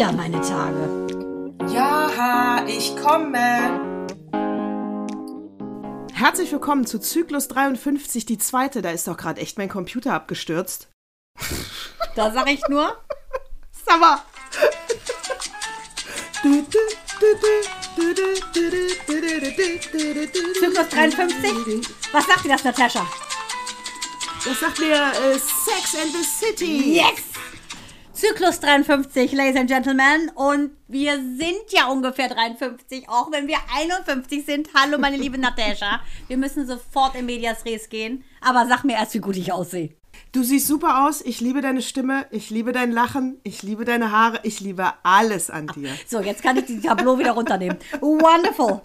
wieder meine Tage. Ja, ich komme. Herzlich willkommen zu Zyklus 53, die zweite. Da ist doch gerade echt mein Computer abgestürzt. Da sag ich nur. Summer! Zyklus 53? Was sagt dir das, Natascha? Das sagt mir äh, Sex and the City. Yes! Zyklus 53, Ladies and Gentlemen. Und wir sind ja ungefähr 53, auch wenn wir 51 sind. Hallo, meine liebe Natascha. Wir müssen sofort in Medias Res gehen. Aber sag mir erst, wie gut ich aussehe. Du siehst super aus. Ich liebe deine Stimme. Ich liebe dein Lachen. Ich liebe deine Haare. Ich liebe alles an dir. So, jetzt kann ich die Tableau wieder runternehmen. Wonderful.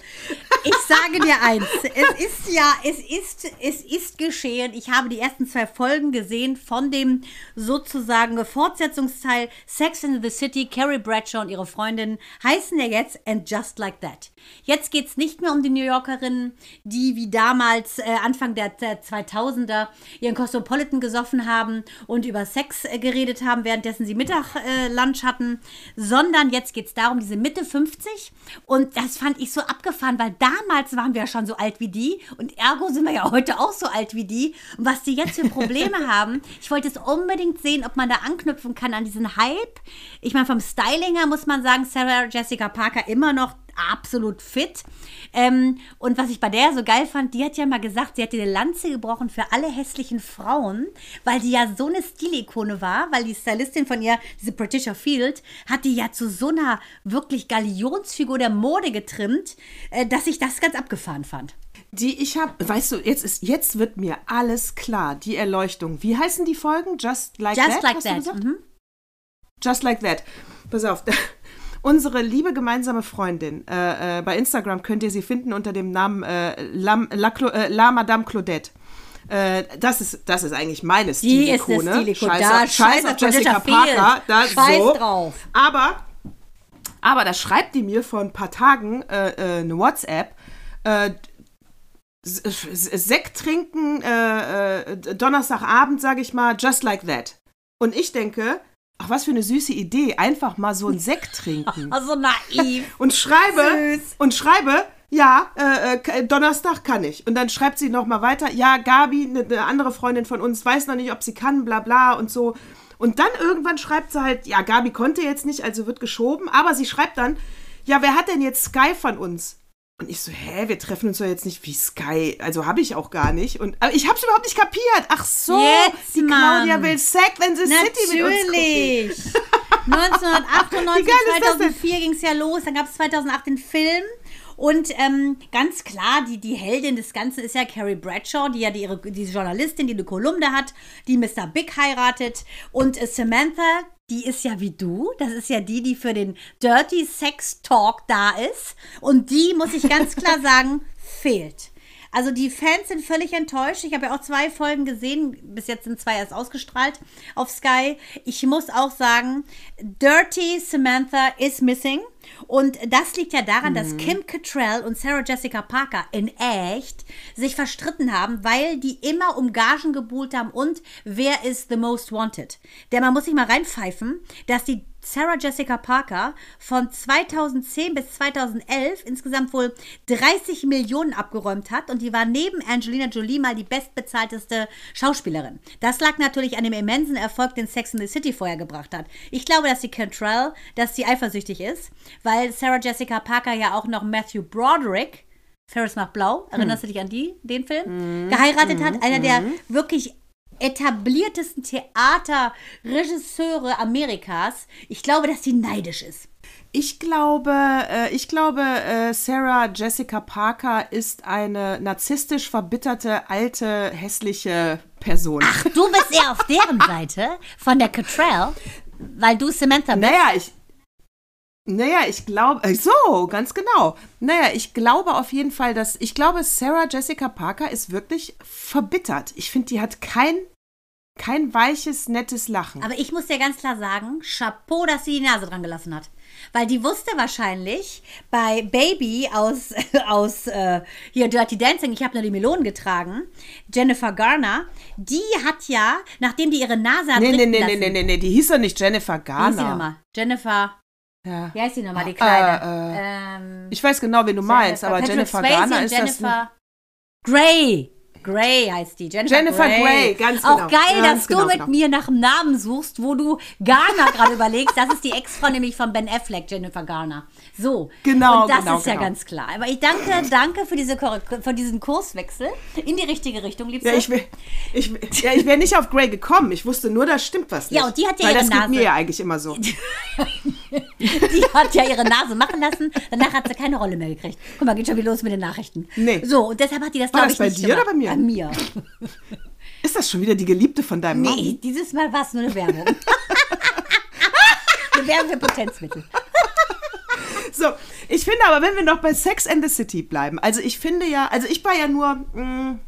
Ich sage dir eins. Es ist ja, es ist, es ist geschehen. Ich habe die ersten zwei Folgen gesehen von dem sozusagen Fortsetzungsteil Sex in the City. Carrie Bradshaw und ihre Freundin heißen ja jetzt And Just Like That. Jetzt geht es nicht mehr um die New Yorkerinnen, die wie damals äh, Anfang der, der 2000er ihren Cosmopolitan gesoffen haben und über Sex äh, geredet haben, währenddessen sie Mittaglunch äh, hatten, sondern jetzt geht es darum, diese Mitte 50 und das fand ich so abgefahren, weil damals waren wir ja schon so alt wie die. Und ergo sind wir ja heute auch so alt wie die. Und was die jetzt für Probleme haben, ich wollte es unbedingt sehen, ob man da anknüpfen kann an diesen Hype. Ich meine, vom Styling her muss man sagen, Sarah Jessica Parker immer noch absolut fit. Ähm, und was ich bei der so geil fand, die hat ja mal gesagt, sie hat eine Lanze gebrochen für alle hässlichen Frauen, weil die ja so eine Stilikone war, weil die Stylistin von ihr, diese Patricia Field, hat die ja zu so einer wirklich Galionsfigur der Mode getrimmt, äh, dass ich das ganz abgefahren fand. Die ich habe, weißt du, jetzt ist, jetzt wird mir alles klar. Die Erleuchtung. Wie heißen die Folgen? Just like Just that? like that. Mhm. Just like that. Pass auf. Unsere liebe gemeinsame Freundin, äh, äh, bei Instagram könnt ihr sie finden unter dem Namen äh, La, La, Clo- äh, La Madame Claudette. Äh, das, ist, das ist eigentlich meine Die ist eine Stilikone. Stilikone. Scheiß, Da, auf- Jessica. Parker. Da, Scheiß so. drauf. Aber, aber da schreibt die mir vor ein paar Tagen äh, äh, eine WhatsApp. Äh, Sekt trinken, äh, Donnerstagabend, sage ich mal, just like that. Und ich denke, ach, was für eine süße Idee, einfach mal so einen Sekt trinken. Also naiv. Und schreibe, Süß. und schreibe, ja, äh, äh, Donnerstag kann ich. Und dann schreibt sie noch mal weiter, ja, Gabi, eine ne andere Freundin von uns, weiß noch nicht, ob sie kann, bla bla und so. Und dann irgendwann schreibt sie halt, ja, Gabi konnte jetzt nicht, also wird geschoben. Aber sie schreibt dann, ja, wer hat denn jetzt Sky von uns? Und ich so, hä, wir treffen uns doch jetzt nicht wie Sky. Also habe ich auch gar nicht. Und aber ich habe es überhaupt nicht kapiert. Ach so, Jetzt, die Mann. Claudia will Sex in the City mit uns. Natürlich. Wie 1998, geil ist das denn? 2004 ging es ja los. Dann gab es 2008 den Film. Und ähm, ganz klar, die, die Heldin des Ganzen ist ja Carrie Bradshaw, die ja die, ihre, die Journalistin, die eine Kolumne hat, die Mr. Big heiratet. Und äh, Samantha, die ist ja wie du. Das ist ja die, die für den Dirty Sex Talk da ist. Und die, muss ich ganz klar sagen, fehlt. Also die Fans sind völlig enttäuscht. Ich habe ja auch zwei Folgen gesehen. Bis jetzt sind zwei erst ausgestrahlt auf Sky. Ich muss auch sagen, Dirty Samantha is missing. Und das liegt ja daran, dass Kim Cattrall und Sarah Jessica Parker in echt sich verstritten haben, weil die immer um Gagen gebuhlt haben und wer ist the most wanted. Denn man muss sich mal reinpfeifen, dass die Sarah Jessica Parker von 2010 bis 2011 insgesamt wohl 30 Millionen abgeräumt hat und die war neben Angelina Jolie mal die bestbezahlteste Schauspielerin. Das lag natürlich an dem immensen Erfolg, den Sex in the City vorher gebracht hat. Ich glaube, dass die Cantrell, dass sie eifersüchtig ist, weil Sarah Jessica Parker ja auch noch Matthew Broderick Ferris macht blau, erinnerst du dich an die, den Film? Geheiratet hat, einer der wirklich etabliertesten Theaterregisseure Amerikas. Ich glaube, dass sie neidisch ist. Ich glaube, äh, ich glaube, äh, Sarah Jessica Parker ist eine narzisstisch verbitterte, alte, hässliche Person. Ach, du bist eher auf deren Seite von der Cottrell, weil du Samantha bist. naja, ich. Naja, ich glaube, äh, so, ganz genau. Naja, ich glaube auf jeden Fall, dass, ich glaube, Sarah Jessica Parker ist wirklich verbittert. Ich finde, die hat kein, kein weiches, nettes Lachen. Aber ich muss dir ganz klar sagen, Chapeau, dass sie die Nase dran gelassen hat. weil die wusste wahrscheinlich bei Baby aus, aus äh, hier Dirty Dancing, ich habe nur die Melonen getragen, Jennifer Garner, die hat ja, nachdem die ihre Nase hat Nee, nee, nee, nee, lassen, nee, nee, nee, die hieß doch nicht Jennifer Wie hieß die Garner. nochmal? Jennifer, Ja. wie heißt die nochmal, die Kleine? Äh, ähm, Ich weiß genau, wen du meinst, aber Patrick Jennifer Swayze Garner ist das. Jennifer Grey. Grey heißt die. Jennifer, Jennifer Grey, ganz genau. Auch geil, Ganz dass du genau, mit genau. mir nach einem Namen suchst, wo du Garner gerade überlegst. Das ist die Ex-Frau nämlich von Ben Affleck, Jennifer Garner. So. Genau, Und das genau, ist ja genau. ganz klar. Aber ich danke, danke für, diese, für diesen Kurswechsel in die richtige Richtung, liebste. Ja, ich, wär- ich, ja, ich wäre nicht auf Grey gekommen. Ich wusste nur, da stimmt was nicht. Ja, und die hat ja Weil ihre das geht Nase. mir ja eigentlich immer so. Die hat ja ihre Nase machen lassen. Danach hat sie keine Rolle mehr gekriegt. Guck mal, geht schon wieder los mit den Nachrichten. Nee. So, und deshalb hat die das, War glaube das ich, bei nicht dir oder gemacht. bei mir? Bei mir. Ist das schon wieder die Geliebte von deinem Mann? Nee, dieses Mal war es nur eine Werbung. eine Werbung für Potenzmittel. So, ich finde aber, wenn wir noch bei Sex and the City bleiben, also ich finde ja, also ich war ja nur, mh,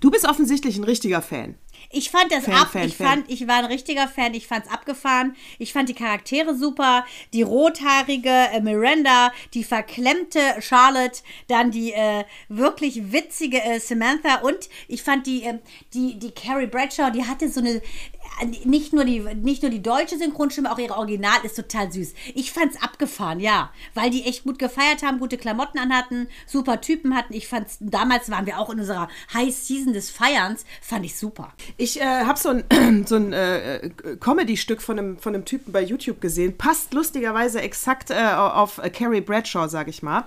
du bist offensichtlich ein richtiger Fan. Ich fand das Fan, ab, Fan, ich Fan. fand, ich war ein richtiger Fan, ich fand's abgefahren. Ich fand die Charaktere super, die rothaarige äh, Miranda, die verklemmte Charlotte, dann die äh, wirklich witzige äh, Samantha und ich fand die äh, die die Carrie Bradshaw, die hatte so eine nicht nur die nicht nur die deutsche Synchronstimme, auch ihre Original ist total süß. Ich fand's abgefahren, ja, weil die echt gut gefeiert haben, gute Klamotten anhatten, super Typen hatten. Ich fand's damals waren wir auch in unserer High Season des Feierns, fand ich super. Ich äh, habe so ein, so ein äh, Comedy-Stück von einem, von einem Typen bei YouTube gesehen. Passt lustigerweise exakt äh, auf äh, Carrie Bradshaw, sag ich mal.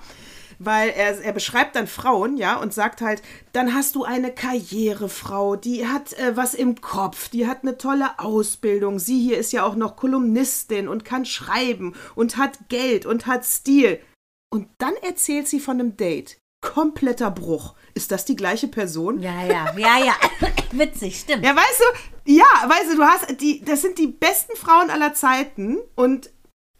Weil er, er beschreibt dann Frauen, ja, und sagt halt, dann hast du eine Karrierefrau, die hat äh, was im Kopf, die hat eine tolle Ausbildung. Sie hier ist ja auch noch Kolumnistin und kann schreiben und hat Geld und hat Stil. Und dann erzählt sie von einem Date. Kompletter Bruch. Ist das die gleiche Person? Ja, ja, ja, ja. Witzig, stimmt. Ja, weißt du, ja, weißt du, du hast die, das sind die besten Frauen aller Zeiten und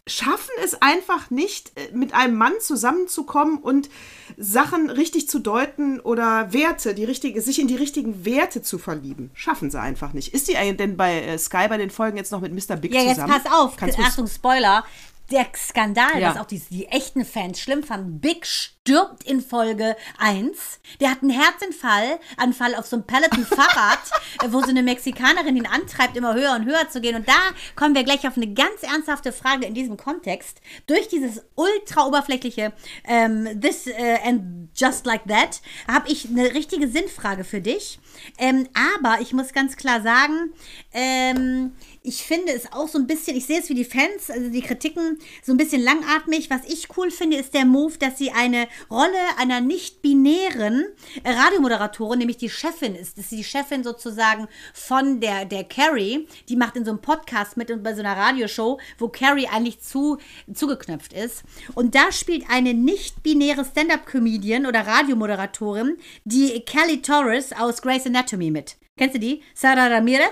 schaffen es einfach nicht, äh, mit einem Mann zusammenzukommen und Sachen richtig zu deuten oder Werte, die richtige, sich in die richtigen Werte zu verlieben. Schaffen sie einfach nicht. Ist die eigentlich denn bei äh, Sky bei den Folgen jetzt noch mit Mr. Big Ja, jetzt zusammen? pass auf. Kannst Achtung, Spoiler. Der Skandal, Ja. dass auch die, die echten Fans schlimm fanden. Big stirbt in Folge 1. Der hat einen Herzinfall, Anfall auf so einem Peloton-Fahrrad, äh, wo so eine Mexikanerin ihn antreibt, immer höher und höher zu gehen. Und da kommen wir gleich auf eine ganz ernsthafte Frage in diesem Kontext. Durch dieses ultra oberflächliche ähm, This äh, and Just Like That habe ich eine richtige Sinnfrage für dich. Ähm, aber ich muss ganz klar sagen, ähm, ich finde es auch so ein bisschen, ich sehe es wie die Fans, also die Kritiken, so ein bisschen langatmig. Was ich cool finde, ist der Move, dass sie eine Rolle einer nicht-binären Radiomoderatorin, nämlich die Chefin ist. Das ist die Chefin sozusagen von der, der Carrie. Die macht in so einem Podcast mit und bei so einer Radioshow, wo Carrie eigentlich zu, zugeknöpft ist. Und da spielt eine nicht-binäre Stand-Up-Comedian oder Radiomoderatorin, die Kelly Torres aus Grey's Anatomy mit. Kennst du die? Sarah Ramirez?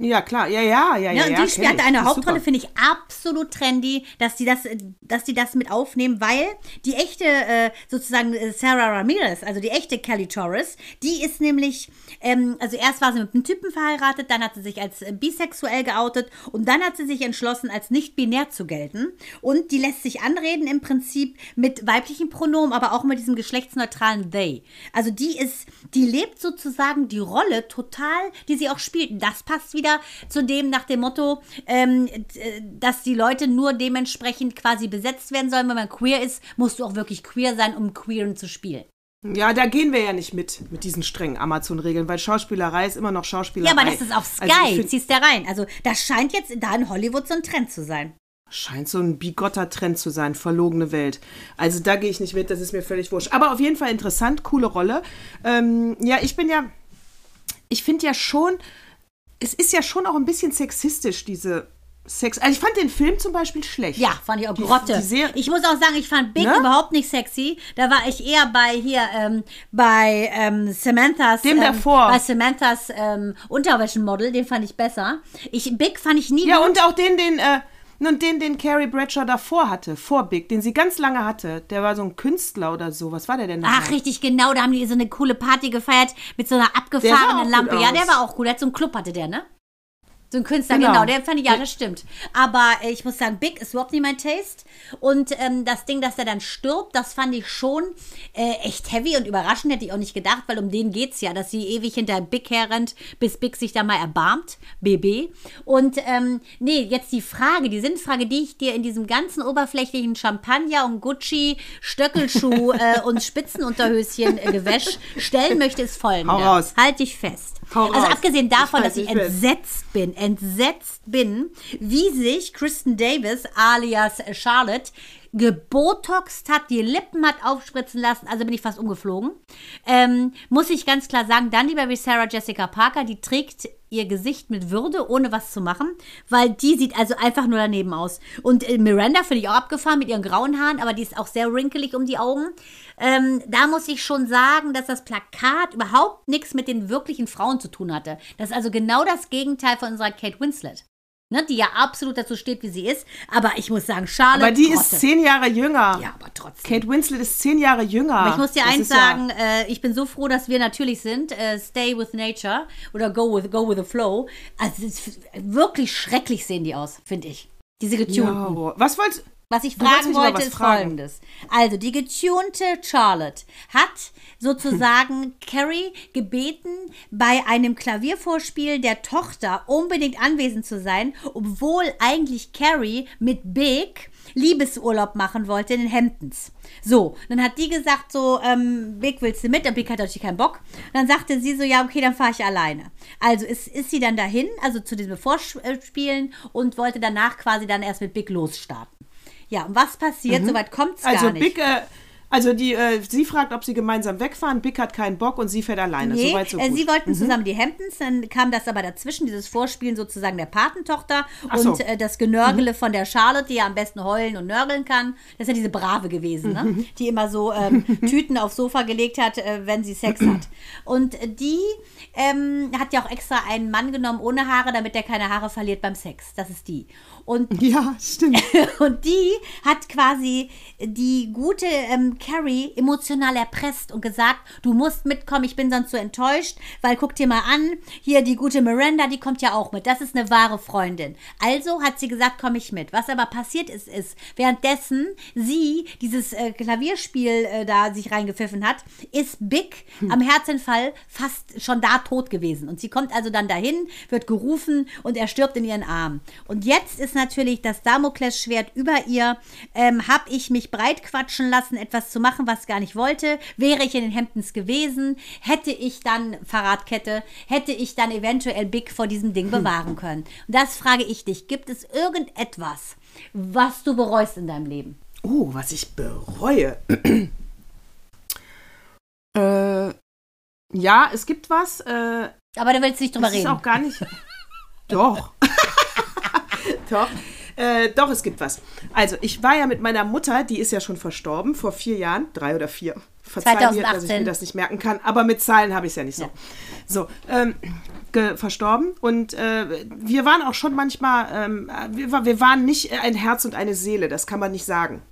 Ja, klar, ja, ja, ja, ja. Ja, und die spielt eine Hauptrolle, finde ich absolut trendy, dass die das, dass die das mit aufnehmen, weil die echte, äh, sozusagen äh, Sarah Ramirez, also die echte Kelly Torres, die ist nämlich, ähm, also erst war sie mit einem Typen verheiratet, dann hat sie sich als äh, bisexuell geoutet und dann hat sie sich entschlossen, als nicht binär zu gelten. Und die lässt sich anreden im Prinzip mit weiblichen Pronomen, aber auch mit diesem geschlechtsneutralen they. Also die ist, die lebt sozusagen die Rolle total, die sie auch spielt. Das passt wieder zu dem nach dem Motto, ähm, d- dass die Leute nur dementsprechend quasi besetzt werden sollen. Wenn man queer ist, musst du auch wirklich queer sein, um queeren zu spielen. Ja, da gehen wir ja nicht mit, mit diesen strengen Amazon-Regeln, weil Schauspielerei ist immer noch Schauspielerei. Ja, aber das ist auf Sky, Also ich find- ziehst du rein. Also das scheint jetzt da in Hollywood so ein Trend zu sein. Scheint so ein bigotter Trend zu sein, verlogene Welt. Also da gehe ich nicht mit, das ist mir völlig wurscht. Aber auf jeden Fall interessant, coole Rolle. Ähm, ja, ich bin ja, ich finde ja schon, es ist ja schon auch ein bisschen sexistisch, diese Sex. Also ich fand den Film zum Beispiel schlecht. Ja, fand ich auch Grotte. die Serie- ich muss auch sagen, ich fand Big Ne? überhaupt nicht sexy. Da war ich eher bei hier, ähm, bei ähm, Samanthas. Dem ähm, davor. Bei Samanthas ähm, Unterwäschenmodel, den fand ich besser. Ich, Big fand ich nie Ja, gut. und auch den, den, äh, und den, den Carrie Bradshaw davor hatte, vor Big, den sie ganz lange hatte. Der war so ein Künstler oder so. Was war der denn Ach, nochmal? richtig, genau. Da haben die so eine coole Party gefeiert mit so einer abgefahrenen Lampe. Ja, der war auch cool. Der hat so einen Club, hatte der, ne? So ein Künstler, Genau. genau, der fand ich, ja, das stimmt. Aber äh, ich muss sagen, Big ist überhaupt nicht mein Taste. Und ähm, das Ding, dass er dann stirbt, das fand ich schon äh, echt heavy und überraschend, hätte ich auch nicht gedacht, weil um den geht's ja, dass sie ewig hinter Big herrennt, bis Big sich da mal erbarmt, BB. Und ähm, nee, jetzt die Frage, die Sinnfrage, die ich dir in diesem ganzen oberflächlichen Champagner und Gucci, Stöckelschuh äh, und Spitzenunterhöschen äh, Gewäsch stellen möchte, ist folgende. Hau raus. Halt dich fest. Hau also raus. abgesehen davon, Ich dass ich entsetzt bin, entsetzt bin, wie sich Kristen Davis alias Charlotte gebotoxt hat, die Lippen hat aufspritzen lassen, also bin ich fast umgeflogen. Ähm, muss ich ganz klar sagen, dann lieber wie Sarah Jessica Parker, die trägt ihr Gesicht mit Würde, ohne was zu machen, weil die sieht also einfach nur daneben aus. Und äh, Miranda finde ich auch abgefahren mit ihren grauen Haaren, aber die ist auch sehr wrinkelig um die Augen. Ähm, da muss ich schon sagen, dass das Plakat überhaupt nichts mit den wirklichen Frauen zu tun hatte. Das ist also genau das Gegenteil von unserer Kate Winslet. Ne, die ja absolut dazu steht, wie sie ist. Aber ich muss sagen, Charlotte. Aber die Grotte. ist zehn Jahre jünger. Ja, aber trotzdem. Kate Winslet ist zehn Jahre jünger. Aber ich muss dir Das eins ist ja- sagen, äh, ich bin so froh, dass wir natürlich sind. Äh, stay with nature oder go with, go with the flow. Also wirklich schrecklich sehen die aus, finde ich. Diese getunten. boah. was wolltest Was ich fragen wollte, ist fragen. folgendes. Also, die getunte Charlotte hat sozusagen Carrie gebeten, bei einem Klaviervorspiel der Tochter unbedingt anwesend zu sein, obwohl eigentlich Carrie mit Big Liebesurlaub machen wollte in den Hamptons. So, dann hat die gesagt so, ähm, Big willst du mit? Und Big hat natürlich keinen Bock. Dann sagte sie so, ja, okay, dann fahre ich alleine. Also ist, ist sie dann dahin, also zu diesem Vorspielen und wollte danach quasi dann erst mit Big losstarten. Ja, und was passiert? Soweit kommt es also gar nicht. Big, äh, also die, äh, sie fragt, ob sie gemeinsam wegfahren. Big hat keinen Bock und sie fährt alleine. Nee, Soweit so äh, gut. sie wollten zusammen die Hamptons, dann kam das aber dazwischen, dieses Vorspielen sozusagen der Patentochter Ach so. und äh, das Genörgele von der Charlotte, die ja am besten heulen und nörgeln kann. Das ist ja diese Brave gewesen, ne? die immer so ähm, Tüten aufs Sofa gelegt hat, äh, wenn sie Sex hat. Und die ähm, hat ja auch extra einen Mann genommen ohne Haare, damit er keine Haare verliert beim Sex. Das ist die. Und ja, stimmt. und die hat quasi die gute ähm, Carrie emotional erpresst und gesagt, du musst mitkommen, ich bin sonst so enttäuscht, weil guck dir mal an, hier die gute Miranda, die kommt ja auch mit. Das ist eine wahre Freundin. Also hat sie gesagt, komme ich mit. Was aber passiert ist, ist, währenddessen sie dieses äh, Klavierspiel äh, da sich reingepfiffen hat, ist Big am Herzinfall fast schon da tot gewesen. Und sie kommt also dann dahin, wird gerufen und er stirbt in ihren Armen. Und jetzt ist natürlich das Damoklesschwert über ihr. Ähm, hab ich mich breit quatschen lassen, etwas zu machen, was gar nicht wollte? Wäre ich in den Hamptons gewesen? Hätte ich dann, Fahrradkette, hätte ich dann eventuell Big vor diesem Ding bewahren können? Und das frage ich dich. Gibt es irgendetwas, was du bereust in deinem Leben? Oh, was ich bereue. äh, ja, es gibt was. Äh, Aber du willst nicht drüber das ist reden. auch gar nicht. Doch. Doch. Äh, doch, es gibt was. Also, ich war ja mit meiner Mutter, die ist ja schon verstorben, vor vier Jahren, drei oder vier. Verzeih mir, dass ich 2018. mir das nicht merken kann, aber mit Zahlen habe ich es ja nicht so. Ja. So, ähm, verstorben und äh, wir waren auch schon manchmal, ähm, wir, war- wir waren nicht ein Herz und eine Seele, das kann man nicht sagen.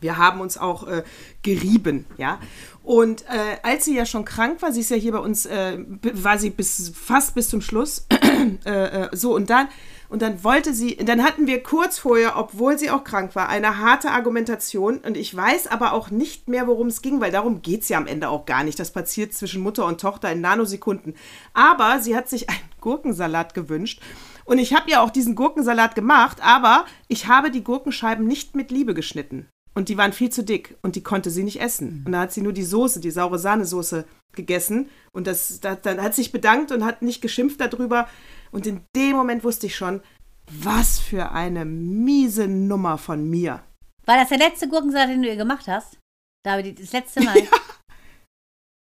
Wir haben uns auch äh, gerieben, ja. Und äh, als sie ja schon krank war, sie ist ja hier bei uns, äh, war sie bis fast bis zum Schluss, äh, äh, so und dann und dann wollte sie, dann hatten wir kurz vorher, obwohl sie auch krank war, eine harte Argumentation und ich weiß aber auch nicht mehr, worum es ging, weil darum geht es ja am Ende auch gar nicht. Das passiert zwischen Mutter und Tochter in Nanosekunden. Aber sie hat sich einen Gurkensalat gewünscht und ich habe ja auch diesen Gurkensalat gemacht, aber ich habe die Gurkenscheiben nicht mit Liebe geschnitten. Und die waren viel zu dick und die konnte sie nicht essen. Und da hat sie nur die Soße, die saure Sahnesoße gegessen. Und das, das, dann hat sich bedankt und hat nicht geschimpft darüber. Und in dem Moment wusste ich schon, was für eine miese Nummer von mir. War das der letzte Gurkensalat, den du ihr gemacht hast? David, das letzte Mal.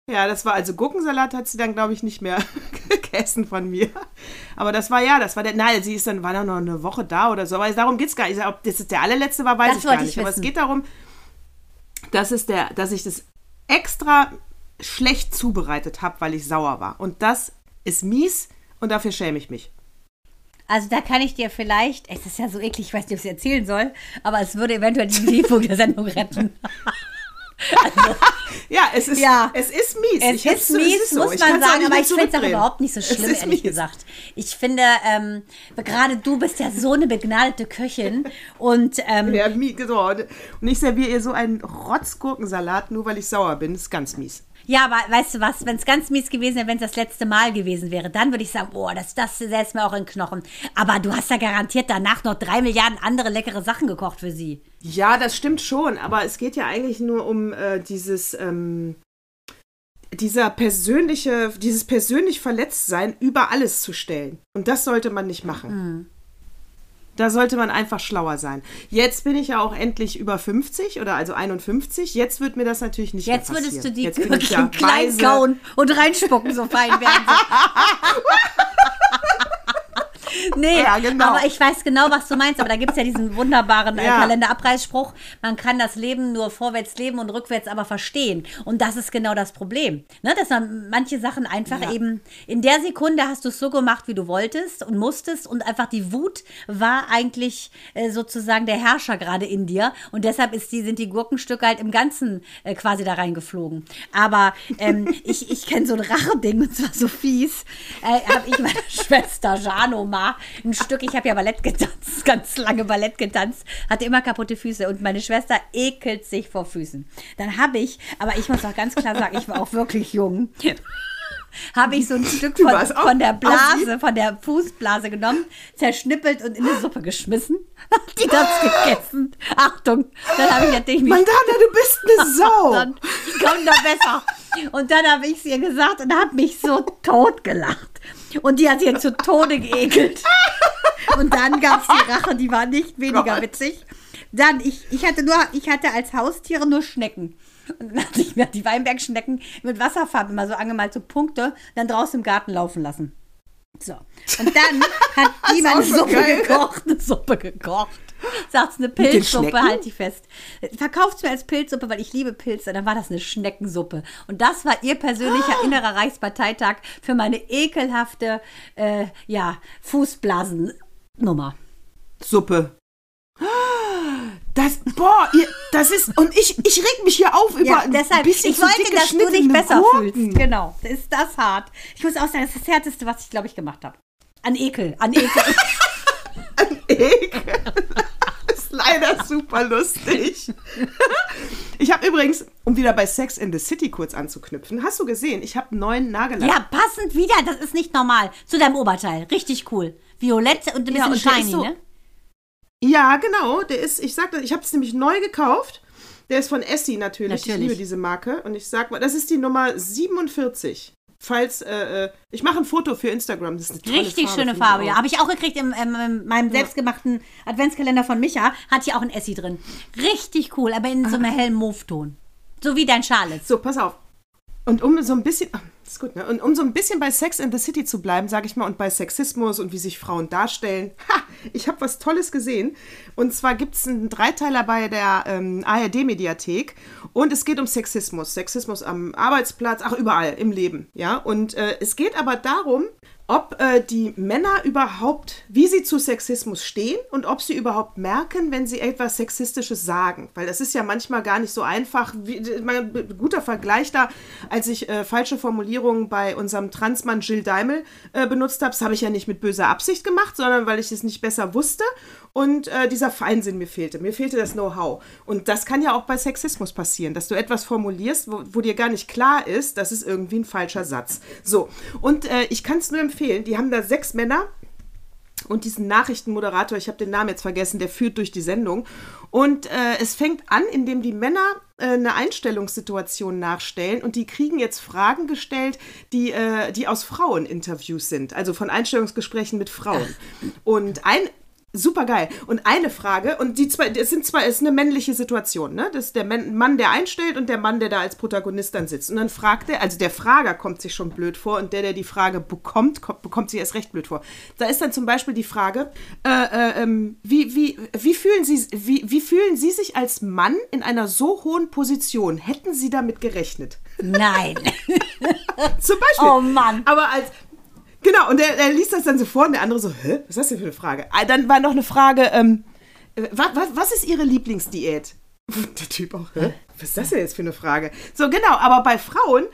Ja, das war also Gurkensalat hat sie dann, glaube ich, nicht mehr gegessen von mir. Aber das war ja, das war der, nein, sie ist dann, war dann noch eine Woche da oder so. Aber darum geht es gar nicht. Ob das jetzt der allerletzte war, weiß Das ich gar ich nicht. Aber es geht darum, dass, es der, dass ich das extra schlecht zubereitet habe, weil ich sauer war. Und das ist mies und dafür schäme ich mich. Also da kann ich dir vielleicht, es ist ja so eklig, ich weiß nicht, ob ich es erzähhlen soll, aber es würde eventuell diesen Tiefpunkt der Sendung retten. Ja, es ist, Ja. es ist mies. Es Ich- ist mies, so. muss Ich man sagen, aber ich finde es auch überhaupt nicht so Es schlimm, ist ehrlich mies. gesagt. Ich finde, ähm, gerade du bist ja so eine begnadete Köchin und ähm, Ja, mies, genau. Und ich serviere ihr so einen Rotzgurkensalat, nur weil ich sauer bin. Das ist ganz mies. Ja, aber weißt du was, wenn es ganz mies gewesen wäre, wenn es das letzte Mal gewesen wäre, dann würde ich sagen, boah, das, das setzt mir auch in den Knochen. Aber du hast ja garantiert danach noch drei Milliarden andere leckere Sachen gekocht für sie. Ja, das stimmt schon, aber es geht ja eigentlich nur um äh, dieses, ähm, dieser persönliche, dieses persönlich Verletztsein über alles zu stellen. Und das sollte man nicht machen. Hm. Da sollte man einfach schlauer sein. Jetzt bin ich ja auch endlich über 50 oder also 51. Jetzt wird mir das natürlich nicht Jetzt mehr passieren. würdest du die Jetzt bin ich ja klein kauen und reinspucken, so fein werden sie. Nee, Ja, genau. aber ich weiß genau, was du meinst. Aber da gibt es ja diesen wunderbaren äh, Ja. Kalenderabreißspruch. Man kann das Leben nur vorwärts leben und rückwärts aber verstehen. Und das ist genau das Problem. Ne? Dass man manche Sachen einfach Ja. eben, in der Sekunde hast du es so gemacht, wie du wolltest und musstest. Und einfach die Wut war eigentlich äh, sozusagen der Herrscher gerade in dir. Und deshalb ist die, sind die Gurkenstücke halt im Ganzen äh, quasi da reingeflogen. Aber ähm, ich, ich kenne so ein Racheding, und zwar so fies. Äh, habe ich meiner Schwester Jano mal ein Stück, ich habe ja Ballett getanzt, ganz lange Ballett getanzt, hatte immer kaputte Füße und meine Schwester ekelt sich vor Füßen. Dann habe ich, aber ich muss auch ganz klar sagen, ich war auch wirklich jung. Habe ich so ein Stück von, von der. Blase, von der Fußblase genommen, zerschnippelt und in eine Suppe geschmissen. Die das gegessen. Achtung, dann habe ich natürlich mich Mandana, du bist eine Sau. dann kommt noch besser. Und dann habe ich es ihr gesagt und habe mich so tot gelacht. Und die hat sich zu Tode geekelt. Und dann gab es die Rache, die war nicht weniger Gott. witzig. Dann, ich, ich hatte nur, ich hatte als Haustiere nur Schnecken. Und dann hatte ich mir die Weinbergschnecken mit Wasserfarbe immer so angemalt, so Punkte, dann draußen im Garten laufen lassen. So. Und dann hat die meine Suppe geil. gekocht, eine Suppe gekocht. Sagt's eine den Pilzsuppe, halt die fest. Verkauft's mir als Pilzsuppe, weil ich liebe Pilze. Dann war das eine Schneckensuppe. Und das war ihr persönlicher innerer Reichsparteitag für meine ekelhafte, äh, ja, Fußblasennummer. Suppe. Das, boah, ihr, das ist, und ich, ich reg mich hier auf über Ja, ein deshalb, bisschen ich wollte, dass du dich besser Gurken. fühlst. Genau, das ist das hart. Ich muss auch sagen, das ist das Härteste, was ich, glaube ich, gemacht habe. An Ekel, an Ekel. Ekel. ist leider super lustig. Ich habe übrigens, um wieder bei Sex in the City kurz anzuknüpfen, hast du gesehen, ich habe einen neuen Nagellack. ja, passend wieder, das ist nicht normal. Zu deinem Oberteil, richtig cool. Violett und ein Ja, bisschen und der ist shiny, so- ne? Ja, genau. Der ist, ich sag das, ich habe es nämlich neu gekauft. Der ist von Essie natürlich. Ich Natürlich. liebe diese Marke. Und ich sag mal, das ist die Nummer 47. Falls, äh, äh, ich mache ein Foto für Instagram. Das ist eine Richtig Farbe, schöne ich Farbe, ja. Habe ich auch gekriegt im, ähm, in meinem selbstgemachten Adventskalender von Micha. Hat hier auch ein Essi drin. Richtig cool, aber in so einem hellen Mauve-Ton. So wie dein Schal ist. So, pass auf. Und um so ein bisschen, ist gut, ne? Und um so ein bisschen bei Sex in the City zu bleiben, sage ich mal, und bei Sexismus und wie sich Frauen darstellen, ha, ich habe was Tolles gesehen. Und zwar gibt es einen Dreiteiler bei der ähm, ARD-Mediathek und es geht um Sexismus. Sexismus am Arbeitsplatz, ach, überall im Leben, ja. Und äh, es geht aber darum, ob äh, die Männer überhaupt, wie sie zu Sexismus stehen und ob sie überhaupt merken, wenn sie etwas Sexistisches sagen. Weil das ist ja manchmal gar nicht so einfach. Wie, mein guter Vergleich da, als ich äh, falsche Formulierungen bei unserem Transmann Jill Daimel äh, benutzt habe, das habe ich ja nicht mit böser Absicht gemacht, sondern weil ich es nicht besser wusste und äh, dieser Feinsinn mir fehlte. Mir fehlte das Know-how. Und das kann ja auch bei Sexismus passieren, dass du etwas formulierst, wo, wo dir gar nicht klar ist, das ist irgendwie ein falscher Satz. So, und äh, ich kann es nur empfehlen, die haben da sechs Männer und diesen Nachrichtenmoderator, ich habe den Namen jetzt vergessen, der führt durch die Sendung. Und äh, es fängt an, indem die Männer eine Einstellungssituation nachstellen und die kriegen jetzt Fragen gestellt, die, äh, die aus Fraueninterviews sind, also von Einstellungsgesprächen mit Frauen. Und ein Super geil. Und eine Frage, und die zwei, es sind zwei, es ist eine männliche Situation, ne? Das ist der Mann, Mann, der einstellt und der Mann, der da als Protagonist dann sitzt. Und dann fragt er, also der Frager kommt sich schon blöd vor und der, der die Frage bekommt, kommt, bekommt sich erst recht blöd vor. Da ist dann zum Beispiel die Frage, äh, äh, ähm, wie, wie, wie, fühlen Sie, wie, wie fühlen Sie sich als Mann in einer so hohen Position? Hätten Sie damit gerechnet? Nein. Zum Beispiel. Oh Mann. Aber als. Genau, und er, er liest das dann so vor und der andere so, hä? Was ist das denn für eine Frage? Ah, Dann war noch eine Frage, ähm, was, was, was ist Ihre Lieblingsdiät? Der Typ auch, hä? Was ist das denn jetzt für eine Frage? So, genau, aber bei Frauen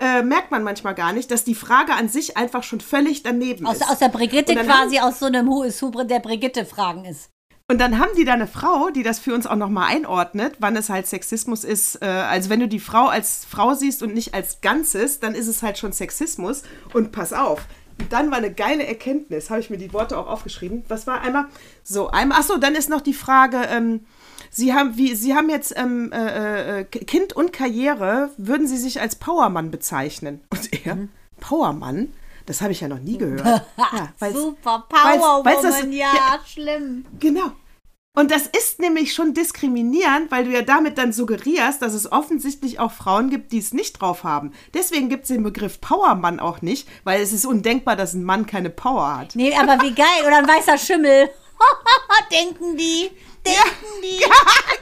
äh, merkt man manchmal gar nicht, dass die Frage an sich einfach schon völlig daneben Aus, ist. aus der Brigitte quasi aus so einem Who is Who der Brigitte Fragen ist. Und dann haben die da eine Frau, die das für uns auch nochmal einordnet, wann es halt Sexismus ist. Äh, also wenn du die Frau als Frau siehst und nicht als Ganzes, dann ist es halt schon Sexismus. Und pass auf, dann war eine geile Erkenntnis, habe ich mir die Worte auch aufgeschrieben. Was war einmal? So, einmal, achso, dann ist noch die Frage, ähm, Sie haben, wie, Sie haben jetzt ähm, äh, äh, Kind und Karriere, würden Sie sich als Powermann bezeichnen? Und er, Powermann? Das habe ich ja noch nie gehört. Ja, Super weil's- Power weil's das- Woman, ja, ja. schlimm. Genau. Und das ist nämlich schon diskriminierend, weil du ja damit dann suggerierst, dass es offensichtlich auch Frauen gibt, die es nicht drauf haben. Deswegen gibt es den Begriff Powermann auch nicht, weil es ist undenkbar, dass ein Mann keine Power hat. Nee, aber wie geil. Oder ein weißer Schimmel. Denken die. Denken die.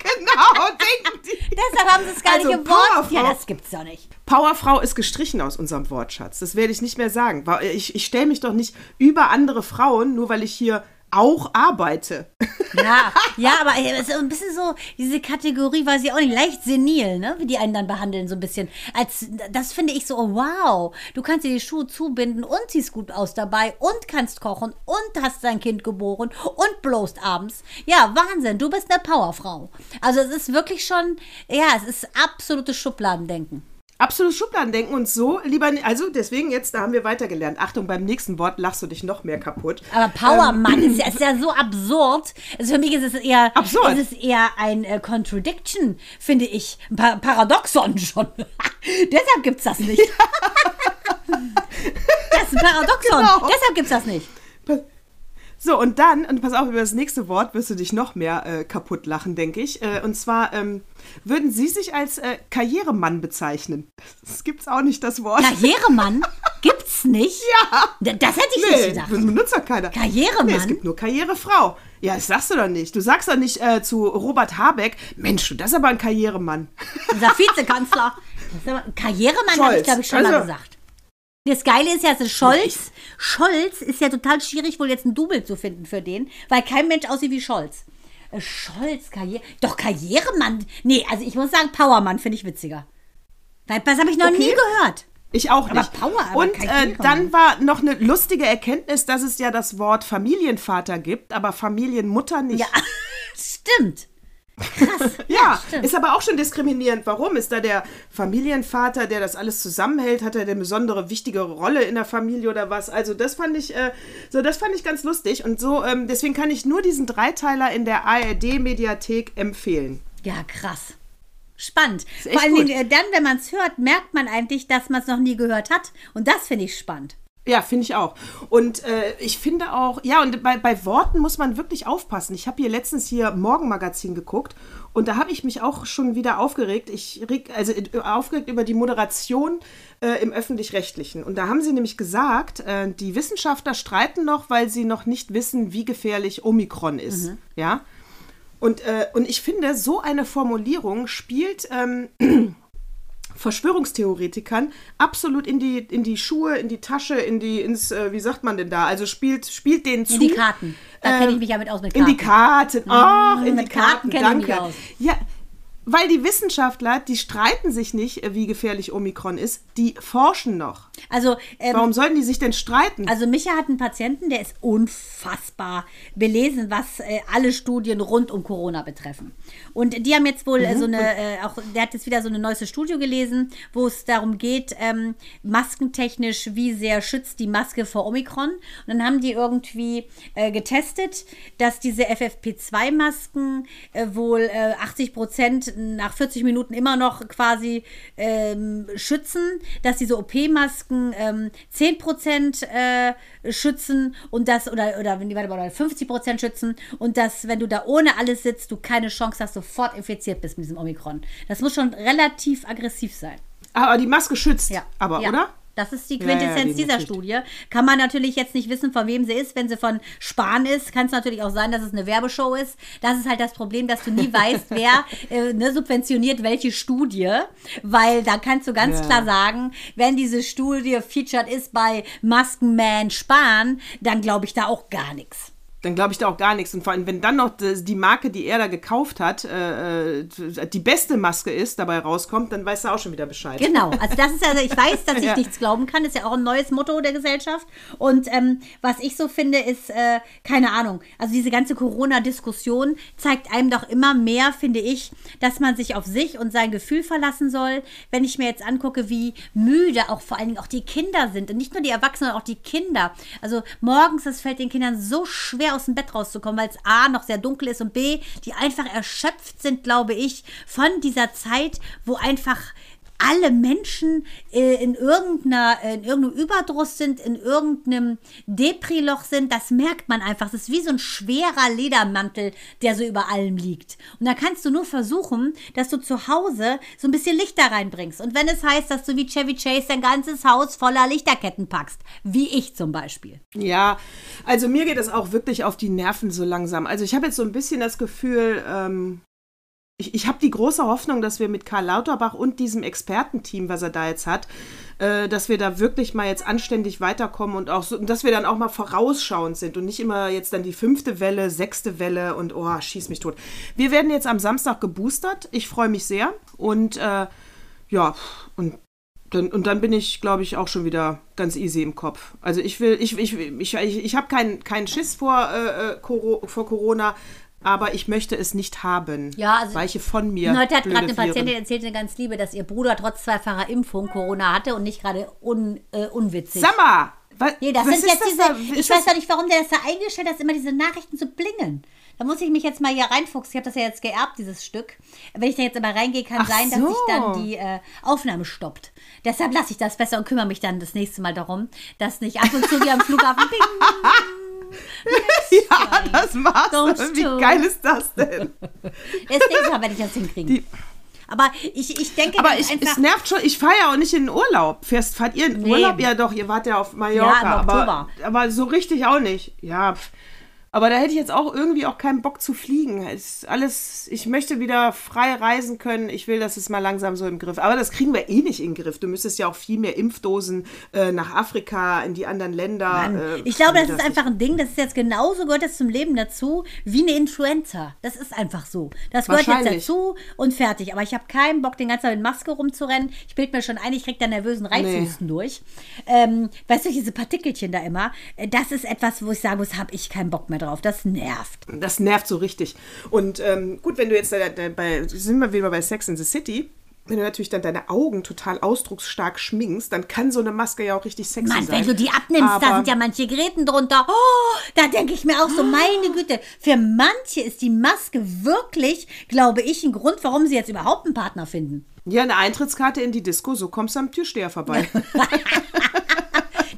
genau, denken die. Deshalb haben sie es gar Also nicht gewollt. Ja, das gibt's doch nicht. Powerfrau ist gestrichen aus unserem Wortschatz. Das werde ich nicht mehr sagen. Ich, ich stelle mich doch nicht über andere Frauen, nur weil ich hier auch arbeite. Ja, ja, aber es ist ein bisschen so, diese Kategorie weiß ich auch nicht, leicht senil, ne? Wie die einen dann behandeln, so ein bisschen. Als, das finde ich so, wow, du kannst dir die Schuhe zubinden und siehst gut aus dabei und kannst kochen und hast dein Kind geboren und blowst abends. Ja, Wahnsinn, du bist eine Powerfrau. Also es ist wirklich schon, ja, es ist absolutes Schubladendenken. Absolut Schubladendenken und so lieber, also deswegen jetzt, da haben wir weitergelernt. Achtung, beim nächsten Wort lachst du dich noch mehr kaputt. Aber Powermann ist, ja, ist ja so absurd. Also für mich ist es eher, Absurd. Ist es eher ein äh, Contradiction, finde ich. Ein pa Paradoxon schon. Deshalb gibt's das nicht. das ist ein Paradoxon. Genau. Deshalb gibt's das nicht. So, und dann, und pass auf, über das nächste Wort wirst du dich noch mehr äh, kaputt lachen, denke ich. Äh, und zwar, ähm, würden Sie sich als äh, Karrieremann bezeichnen? Das gibt's auch nicht, das Wort. Karrieremann gibt's nicht. Ja. Das hätte ich nicht Nee, gedacht. das benutzt doch keiner. Karrieremann? Nee, es gibt nur Karrierefrau. Ja, das sagst du doch nicht. Du sagst doch nicht äh, zu Robert Habeck, Mensch, du, das ist aber ein Karrieremann. Unser Vizekanzler. Karrieremann habe ich, Scholz. glaube ich, schon mal Also- gesagt. Das Geile ist ja, dass Scholz, Scholz ist ja total schwierig, wohl jetzt ein Double zu finden für den, weil kein Mensch aussieht wie Scholz. Äh, Scholz, Karriere, doch Karrieremann. Nee, also ich muss sagen, Powermann finde ich witziger. Das habe ich noch Okay. nie gehört. Ich auch Aber nicht. Power, aber Und äh, dann war noch eine lustige Erkenntnis, dass es ja das Wort Familienvater gibt, aber Familienmutter nicht. Ja, stimmt. Ja, stimmt. ist aber auch schon diskriminierend. Warum? Ist da der Familienvater, der das alles zusammenhält? Hat er eine besondere wichtige Rolle in der Familie oder was? Also das fand ich, äh, so das fand ich ganz lustig und so. Ähm, deswegen kann ich nur diesen Dreiteiler in der ARD-Mediathek empfehlen. Ja, krass. Spannend. Vor allen. Dingen, äh, dann, wenn man es hört, merkt man eigentlich, dass man es noch nie gehört hat. Und das finde ich spannend. Ja, finde ich auch. Und äh, ich finde auch, ja, und bei, bei Worten muss man wirklich aufpassen. Ich habe hier letztens hier Morgenmagazin geguckt und da habe ich mich auch schon wieder aufgeregt. Ich reg, also äh, aufgeregt über die Moderation äh, im öffentlich-rechtlichen. Und da haben sie nämlich gesagt, äh, die Wissenschaftler streiten noch, weil sie noch nicht wissen, wie gefährlich Omikron ist. Ja. Und, äh, und ich finde, so eine Formulierung spielt ähm, Verschwörungstheoretikern absolut in die, in die Schuhe, in die Tasche, in die, ins, äh, wie sagt man denn da? Also spielt, spielt denen zu. In die Karten. Da kenne ich mich ja mit aus mit In Karten. die Karten. Ach, in mit die Karten Karten. Danke. aus. Ja, weil die Wissenschaftler, die streiten sich nicht, äh, wie gefährlich Omikron ist. Die forschen noch. Also, ähm, Warum sollten die sich denn streiten? Also Micha hat einen Patienten, der ist unfassbar belesen, was äh, alle Studien rund um Corona betreffen. Und die haben jetzt wohl äh, so eine, äh, auch der hat jetzt wieder so eine neueste Studie gelesen, wo es darum geht, ähm, maskentechnisch, wie sehr schützt die Maske vor Omikron. Und dann haben die irgendwie äh, getestet, dass diese FFP2-Masken äh, wohl äh, 80 Prozent nach 40 Minuten immer noch quasi ähm, schützen, dass diese OP-Masken ähm, 10 Prozent äh, schützen und das, oder, oder, wenn die- warte mal, oder 50 Prozent schützen und dass, wenn du da ohne alles sitzt, du keine Chance hast, sofort infiziert bist mit diesem Omikron. Das muss schon relativ aggressiv sein. aber die Maske schützt. Ja. Aber, ja. oder? Das ist die Ja, ja, Quintessenz die dieser. Studie. Kann man natürlich jetzt nicht wissen, von wem sie ist. Wenn sie von Spahn ist, kann es natürlich auch sein, dass es eine Werbeshow ist. Das ist halt das Problem, dass du nie weißt, wer äh, ne, subventioniert welche Studie. Weil da kannst du ganz Ja. klar sagen, wenn diese Studie featured ist bei Maskenman Spahn, dann glaube ich da auch gar nichts. Dann glaube ich da auch gar nichts. Und vor allem, wenn dann noch die Marke, die er da gekauft hat, äh, äh, die beste Maske ist, dabei rauskommt, dann weiß er auch schon wieder Bescheid. Genau, also das ist also, ich weiß, dass ich Ja. nichts glauben kann, ist ja auch ein neues Motto der Gesellschaft. Und ähm, was ich so finde, ist, äh, keine Ahnung, also diese ganze Corona-Diskussion zeigt einem doch immer mehr, finde ich, dass man sich auf sich und sein Gefühl verlassen soll. Wenn ich mir jetzt angucke, wie müde auch vor allen Dingen auch die Kinder sind und nicht nur die Erwachsenen, sondern auch die Kinder. Also morgens, es fällt den Kindern so schwer aus dem Bett rauszukommen, weil es A noch sehr dunkel ist und B, die einfach erschöpft sind, glaube ich, von dieser Zeit, wo einfach alle Menschen äh, in, irgendeiner, in irgendeinem Überdruss sind, in irgendeinem Depri-Loch sind, das merkt man einfach. Das ist wie so ein schwerer Ledermantel, der so über allem liegt. Und da kannst du nur versuchen, dass du zu Hause so ein bisschen Licht da reinbringst. Und wenn es heißt, dass du wie Chevy Chase dein ganzes Haus voller Lichterketten packst, wie ich zum Beispiel. Ja, also mir geht es auch wirklich auf die Nerven so langsam. Also ich habe jetzt so ein bisschen das Gefühl, ähm, ich, ich habe die große Hoffnung, dass wir mit Karl Lauterbach und diesem Expertenteam, was er da jetzt hat, äh, dass wir da wirklich mal jetzt anständig weiterkommen und auch so, dass wir dann auch mal vorausschauend sind und nicht immer jetzt dann die fünfte Welle, sechste Welle und oh, schieß mich tot. Wir werden jetzt am Samstag geboostert. Ich freue mich sehr und äh, ja, und dann, und dann bin ich, glaube ich, auch schon wieder ganz easy im Kopf. Also ich will, ich, ich, ich, ich, ich habe keinen keinen Schiss vor, äh, äh, vor Corona, aber ich möchte es nicht haben. Ja, also- Weiche von mir. Heute hat gerade eine. Patientin erzählt, eine ganz liebe, dass ihr Bruder trotz zweifacher Impfung Corona hatte und nicht gerade un, äh, unwitzig. Sag mal! wa- Nee, das was sind ist jetzt das diese. da? Ich weiß doch nicht, warum der das da eingestellt hat, dass immer diese Nachrichten so blingeln. Da muss ich mich jetzt mal hier reinfuchsen. Ich habe das ja jetzt geerbt, dieses Stück. Wenn ich da jetzt immer reingehe, kann Ach sein, dass so. sich dann die äh, Aufnahme stoppt. Deshalb lasse ich das besser und kümmere mich dann das nächste Mal darum, dass nicht ab und zu wie am Flughafen. Bing, Ja, das du. Wie geil ist das denn? das nächste Mal werde ich das hinkriegen. Die- Aber ich, ich denke Aber ich, es nervt schon, ich fahre ja auch nicht in den Urlaub. Fährst, fahrt ihr in den Nee. Urlaub? Ja doch, ihr wart ja auf Mallorca. Ja, im aber, Oktober. aber so richtig auch nicht. Ja, pff. Aber da hätte ich jetzt auch irgendwie auch keinen Bock zu fliegen. Es ist alles, ich möchte wieder frei reisen können. Ich will, dass es mal langsam so im Griff. Aber das kriegen wir eh nicht in den Griff. Du müsstest ja auch viel mehr Impfdosen äh, nach Afrika, in die anderen Länder. äh, Ich glaube, das wie ist einfach ein Ding, das ist jetzt genauso, gehört das zum Leben dazu, wie eine Influenza. Das ist einfach so. Das gehört jetzt dazu und fertig. Aber ich habe keinen Bock, den ganzen Tag mit Maske rumzurennen. Ich bild mir schon ein, ich krieg da nervösen Reizhusten durch. Ähm, weißt du, diese Partikelchen da immer, äh, das ist etwas, wo ich sagen muss, habe ich keinen Bock mehr drauf. Das nervt. Das nervt so richtig. Und ähm, gut, wenn du jetzt da, da, bei, sind wir wieder bei Sex in the City, wenn du natürlich dann deine Augen total ausdrucksstark schminkst, dann kann so eine Maske ja auch richtig sexy Mann, sein. wenn du die abnimmst, da Aber- sind ja manche Gräten drunter. Oh, da denke ich mir auch so, meine Güte. Für manche ist die Maske wirklich, glaube ich, ein Grund, warum sie jetzt überhaupt einen Partner finden. Ja, eine Eintrittskarte in die Disco, so kommst du am Türsteher vorbei.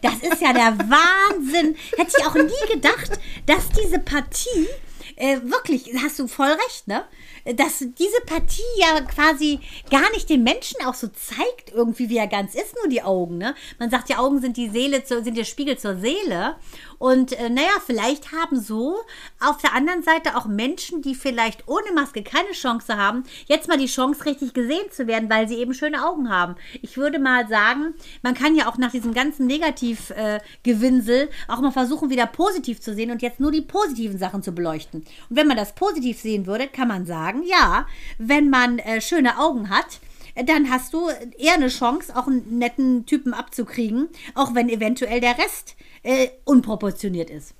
Das ist ja der Wahnsinn. Hätte ich auch nie gedacht, dass diese Partie, äh, wirklich, hast du voll recht, ne? Dass diese Partie ja quasi gar nicht den Menschen auch so zeigt, irgendwie, wie er ganz ist, nur die Augen, ne? Man sagt ja, Augen sind die Seele, zur, sind der Spiegel zur Seele. Und äh, naja, vielleicht haben so auf der anderen Seite auch Menschen, die vielleicht ohne Maske keine Chance haben, jetzt mal die Chance, richtig gesehen zu werden, weil sie eben schöne Augen haben. Ich würde mal sagen, man kann ja auch nach diesem ganzen Negativ-Gewinsel auch mal versuchen, wieder positiv zu sehen und jetzt nur die positiven Sachen zu beleuchten. Und wenn man das positiv sehen würde, kann man sagen, ja, wenn man äh, schöne Augen hat, äh, dann hast du eher eine Chance, auch einen netten Typen abzukriegen, auch wenn eventuell der Rest äh, unproportioniert ist.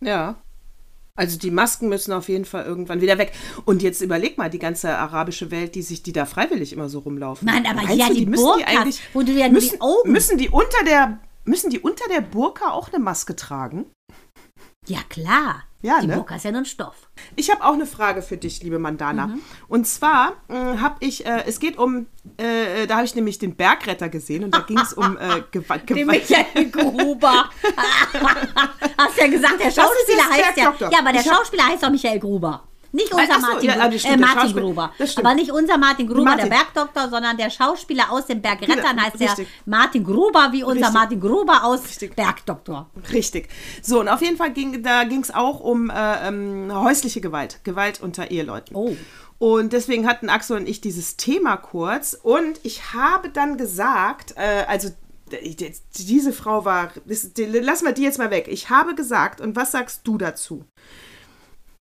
ja. Also die Masken müssen auf jeden Fall irgendwann wieder weg. Und jetzt überleg mal, die ganze arabische Welt, die sich, die da freiwillig immer so rumlaufen. Mann, aber Meinst ja, du, die müssen Burkas, wo du ja nur die müssen, Augen- Müssen die unter der, müssen die unter der Burka auch eine Maske tragen? Ja, klar. Ja, die ne? Burka ist ja nur ein Stoff. Ich habe auch eine Frage für dich, liebe Mandana. Mhm. Und zwar habe ich, äh, es geht um, äh, da habe ich nämlich den Bergretter gesehen und da ging es um äh, Gewalt. Den. Michael Gruber. Hast ja gesagt, der Schauspieler heißt ja. Bergdoktor. Ja, aber der Ich Schauspieler heißt doch Michael Gruber. Nicht unser Ach Martin, ja, Gru- das stimmt, äh, Martin. Gruber. Das stimmt. Aber nicht unser Martin Gruber, Martin. der Bergdoktor, sondern der Schauspieler aus den Bergrettern Genau, heißt der richtig. Martin Gruber, wie unser Richtig. Martin Gruber aus Richtig. Bergdoktor. Richtig. So, und auf jeden Fall ging da ging es auch um äh, ähm, häusliche Gewalt, Gewalt unter Eheleuten. Oh. Und deswegen hatten Axel und ich dieses Thema kurz. Und ich habe dann gesagt, äh, also diese Frau war, das, die, lassen wir die jetzt mal weg. Ich habe gesagt, und was sagst du dazu?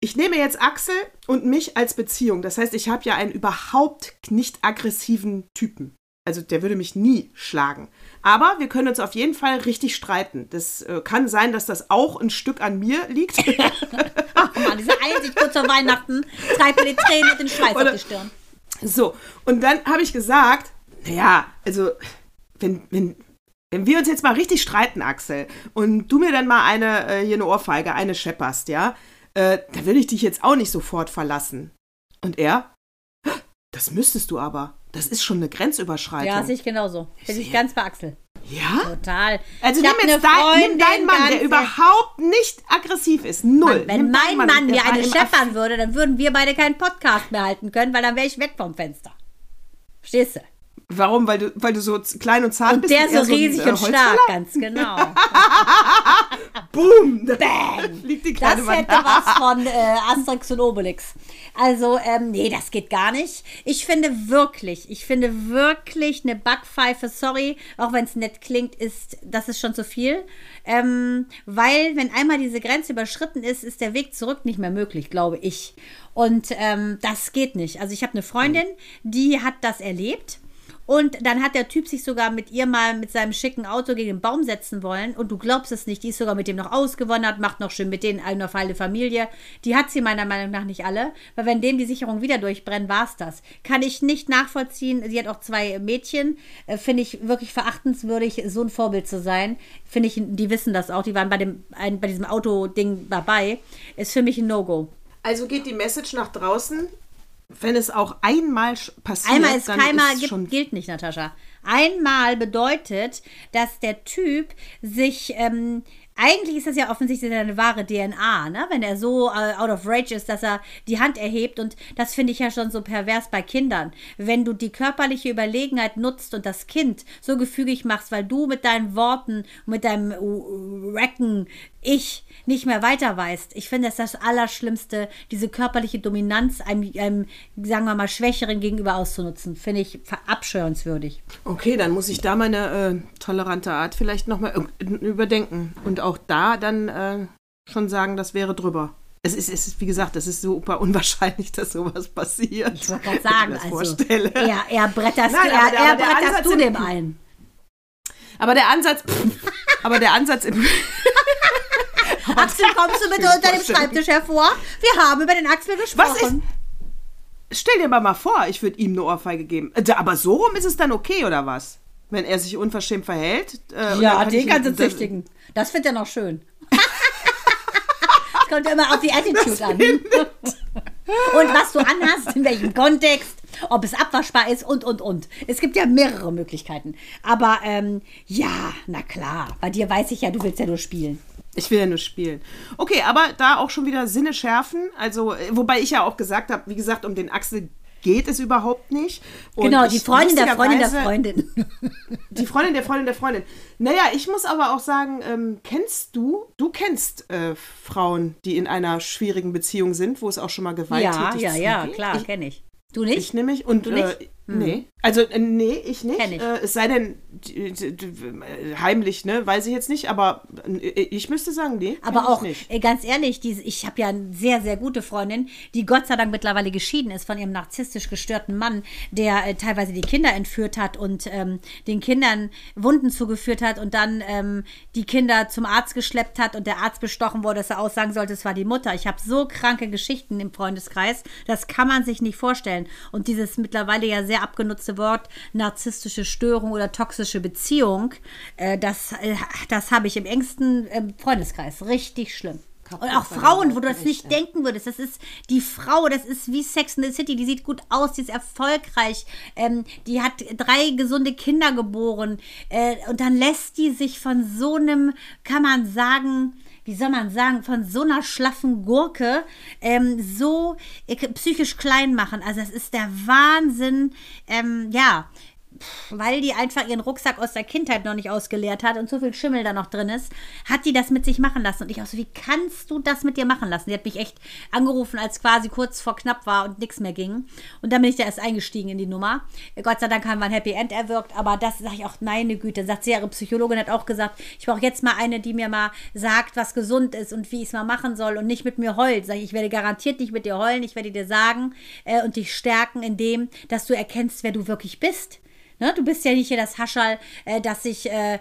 Ich nehme jetzt Axel und mich als Beziehung. Das heißt, ich habe ja einen überhaupt nicht aggressiven Typen. Also der würde mich nie schlagen. Aber wir können uns auf jeden Fall richtig streiten. Das äh, kann sein, dass das auch ein Stück an mir liegt. Ach man, diese Einsicht kurz vor Weihnachten treibt mir die Tränen und den Schweiß Oder- auf die Stirn. So, und dann habe ich gesagt, naja, also, wenn, wenn, wenn wir uns jetzt mal richtig streiten, Axel, und du mir dann mal eine, äh, hier eine Ohrfeige, eine schepperst, ja, äh, dann will ich dich jetzt auch nicht sofort verlassen. Und er, das müsstest du aber. Das ist schon eine Grenzüberschreitung. Ja, sehe ich genauso. Bin ich ganz bei Axel. ja? Total. Also Ich nimm jetzt dein, nimm deinen Mann, der überhaupt nicht aggressiv ist. Null. Mann, wenn mein Mann der mir eine scheppern würde, dann würden wir beide keinen Podcast mehr halten können, weil dann wäre ich weg vom Fenster. Verstehst du? Warum? Weil du, weil du so klein und zart Und bist? der er so ein, riesig äh, und stark, ganz genau. Boom! Bang! Fliegt die kleine Das hätte was von äh, Asterix und Obelix. Also, ähm, nee, das geht gar nicht. Ich finde wirklich, ich finde wirklich eine Backpfeife, sorry, auch wenn es nett klingt, ist, das ist schon zu viel. Ähm, weil, wenn einmal diese Grenze überschritten ist, ist der Weg zurück nicht mehr möglich, glaube ich. Und ähm, das geht nicht. Also, ich habe eine Freundin, die hat das erlebt. Und dann hat der Typ sich sogar mit ihr mal mit seinem schicken Auto gegen den Baum setzen wollen. Und du glaubst es nicht, die ist sogar mit dem noch ausgewandert, macht noch schön mit denen eine feine Familie. Die hat sie meiner Meinung nach nicht alle. Weil wenn dem die Sicherung wieder durchbrennt, war es das. Kann ich nicht nachvollziehen. Sie hat auch zwei Mädchen. Äh, Finde ich wirklich verachtenswürdig, so ein Vorbild zu sein. Finde ich, die wissen das auch. Die waren bei, dem, ein, bei diesem Autoding dabei. Ist für mich ein No-Go. Also geht die Message nach draußen, wenn es auch einmal passiert, Einmal ist dann keinmal ist gibt, schon gilt nicht, Natascha. Einmal bedeutet, dass der Typ sich, ähm, eigentlich ist das ja offensichtlich seine wahre DNA, ne? wenn er so äh, out of rage ist, dass er die Hand erhebt. Und das finde ich ja schon so pervers bei Kindern. Wenn du die körperliche Überlegenheit nutzt und das Kind so gefügig machst, weil du mit deinen Worten, mit deinem uh, Recken ich nicht mehr weiter weißt. Ich finde, das ist das Allerschlimmste, diese körperliche Dominanz einem, einem, sagen wir mal, Schwächeren gegenüber auszunutzen. Finde ich verabscheuenswürdig. Okay, dann muss ich da meine äh, tolerante Art vielleicht nochmal überdenken. Und auch da dann äh, schon sagen, das wäre drüber. Es ist, es ist, wie gesagt, es ist super unwahrscheinlich, dass sowas passiert. Ich wollte gerade sagen, Wenn ich mir also das vorstelle. er, er bretterst, Nein, er, der- er der bretterst du dem ein. Aber der Ansatz, aber der Ansatz im, Axel, kommst du bitte unter dem Schreibtisch hervor? Wir haben über den Axel gesprochen. Stell dir mal vor, ich würde ihm eine Ohrfeige geben. Äh, Aber so rum ist es dann okay, oder was? Wenn er sich unverschämt verhält? Äh, Ja, kann den kannst du züchtigen. Das findet er noch schön. Das kommt ja immer auf die Attitude an. Und was du anhast, in welchem Kontext, ob es abwaschbar ist und, und, und. Es gibt ja mehrere Möglichkeiten. Aber ähm, ja, na klar. Bei dir weiß ich ja, du willst ja nur spielen. Ich will ja nur spielen. Okay, aber da auch schon wieder Sinne schärfen. Also, äh, wobei ich ja auch gesagt habe, wie gesagt, um den Axel geht es überhaupt nicht. Und genau, die Freundin der Freundin der Freundin. Die Freundin der Freundin der Freundin. Naja, ich muss aber auch sagen, ähm, kennst du, du kennst äh, Frauen, die in einer schwierigen Beziehung sind, wo es auch schon mal gewalttätig Ja, ja, ja, zugeht? klar, kenne ich. Du nicht? ich nämlich und Du nicht? Äh, nee, also äh, nee, ich nicht. Ich. Äh, es sei denn heimlich, ne, weiß ich jetzt nicht, aber äh, ich müsste sagen, nee, Aber auch, nicht. äh, ganz ehrlich, diese, ich habe ja eine sehr, sehr gute Freundin, die Gott sei Dank mittlerweile geschieden ist von ihrem narzisstisch gestörten Mann, der äh, teilweise die Kinder entführt hat und ähm, den Kindern Wunden zugeführt hat und dann ähm, die Kinder zum Arzt geschleppt hat und der Arzt bestochen wurde, dass er aussagen sollte, es war die Mutter. Ich habe so kranke Geschichten im Freundeskreis, das kann man sich nicht vorstellen. Und dieses mittlerweile ja sehr abgenutzte Wort narzisstische Störung oder toxische Beziehung, äh, das, äh, das habe ich im engsten äh, Freundeskreis. Richtig schlimm. Und auch Frauen, wo du das nicht denken würdest. Das ist die Frau, das ist wie Sex in the City. Die sieht gut aus, die ist erfolgreich. Ähm, die hat drei gesunde Kinder geboren. Äh, und dann lässt die sich von so einem, kann man sagen, wie soll man sagen, von so einer schlaffen Gurke ähm, so äh, psychisch klein machen. Also das ist der Wahnsinn. Ähm, ja, weil die einfach ihren Rucksack aus der Kindheit noch nicht ausgeleert hat und so viel Schimmel da noch drin ist, hat die das mit sich machen lassen. Und ich auch so, wie kannst du das mit dir machen lassen? Die hat mich echt angerufen, als quasi kurz vor knapp war und nichts mehr ging. Und dann bin ich da erst eingestiegen in die Nummer. Gott sei Dank haben wir ein Happy End erwirkt, aber das sage ich auch, meine Güte, sagt sie, ihre Psychologin hat auch gesagt, ich brauche jetzt mal eine, die mir mal sagt, was gesund ist und wie ich es mal machen soll und nicht mit mir heult. Sag ich, ich werde garantiert nicht mit dir heulen, ich werde dir sagen äh, und dich stärken in dem, dass du erkennst, wer du wirklich bist. Ne, du bist ja nicht hier das Haschall, äh, dass sich, äh, äh,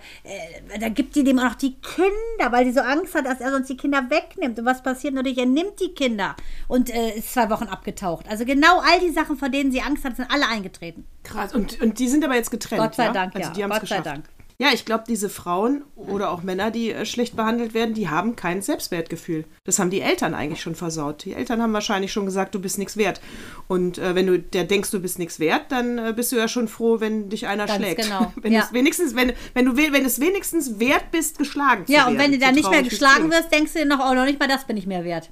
da gibt die dem auch noch die Kinder, weil sie so Angst hat, dass er sonst die Kinder wegnimmt. Und was passiert natürlich? Er nimmt die Kinder und äh, ist zwei Wochen abgetaucht. Also genau all die Sachen, vor denen sie Angst hat, sind alle eingetreten. Krass. Und, und die sind aber jetzt getrennt. Gott sei ja? Dank, also ja. Gott sei. Dank. Ja, ich glaube, diese Frauen oder auch Männer, die äh, schlecht behandelt werden, die haben kein Selbstwertgefühl. Das haben die Eltern eigentlich schon versaut. Die Eltern haben wahrscheinlich schon gesagt, du bist nichts wert. Und äh, wenn du der denkst, du bist nichts wert, dann äh, bist du ja schon froh, wenn dich einer Ganz schlägt. genau, Wenn, ja. es wenigstens, wenn, wenn du we- wenn es wenigstens wert bist, geschlagen zu Ja, werden. und wenn du dann nicht mehr geschlagen wirst, denkst du dir noch, oh, noch nicht mal das bin ich mehr wert.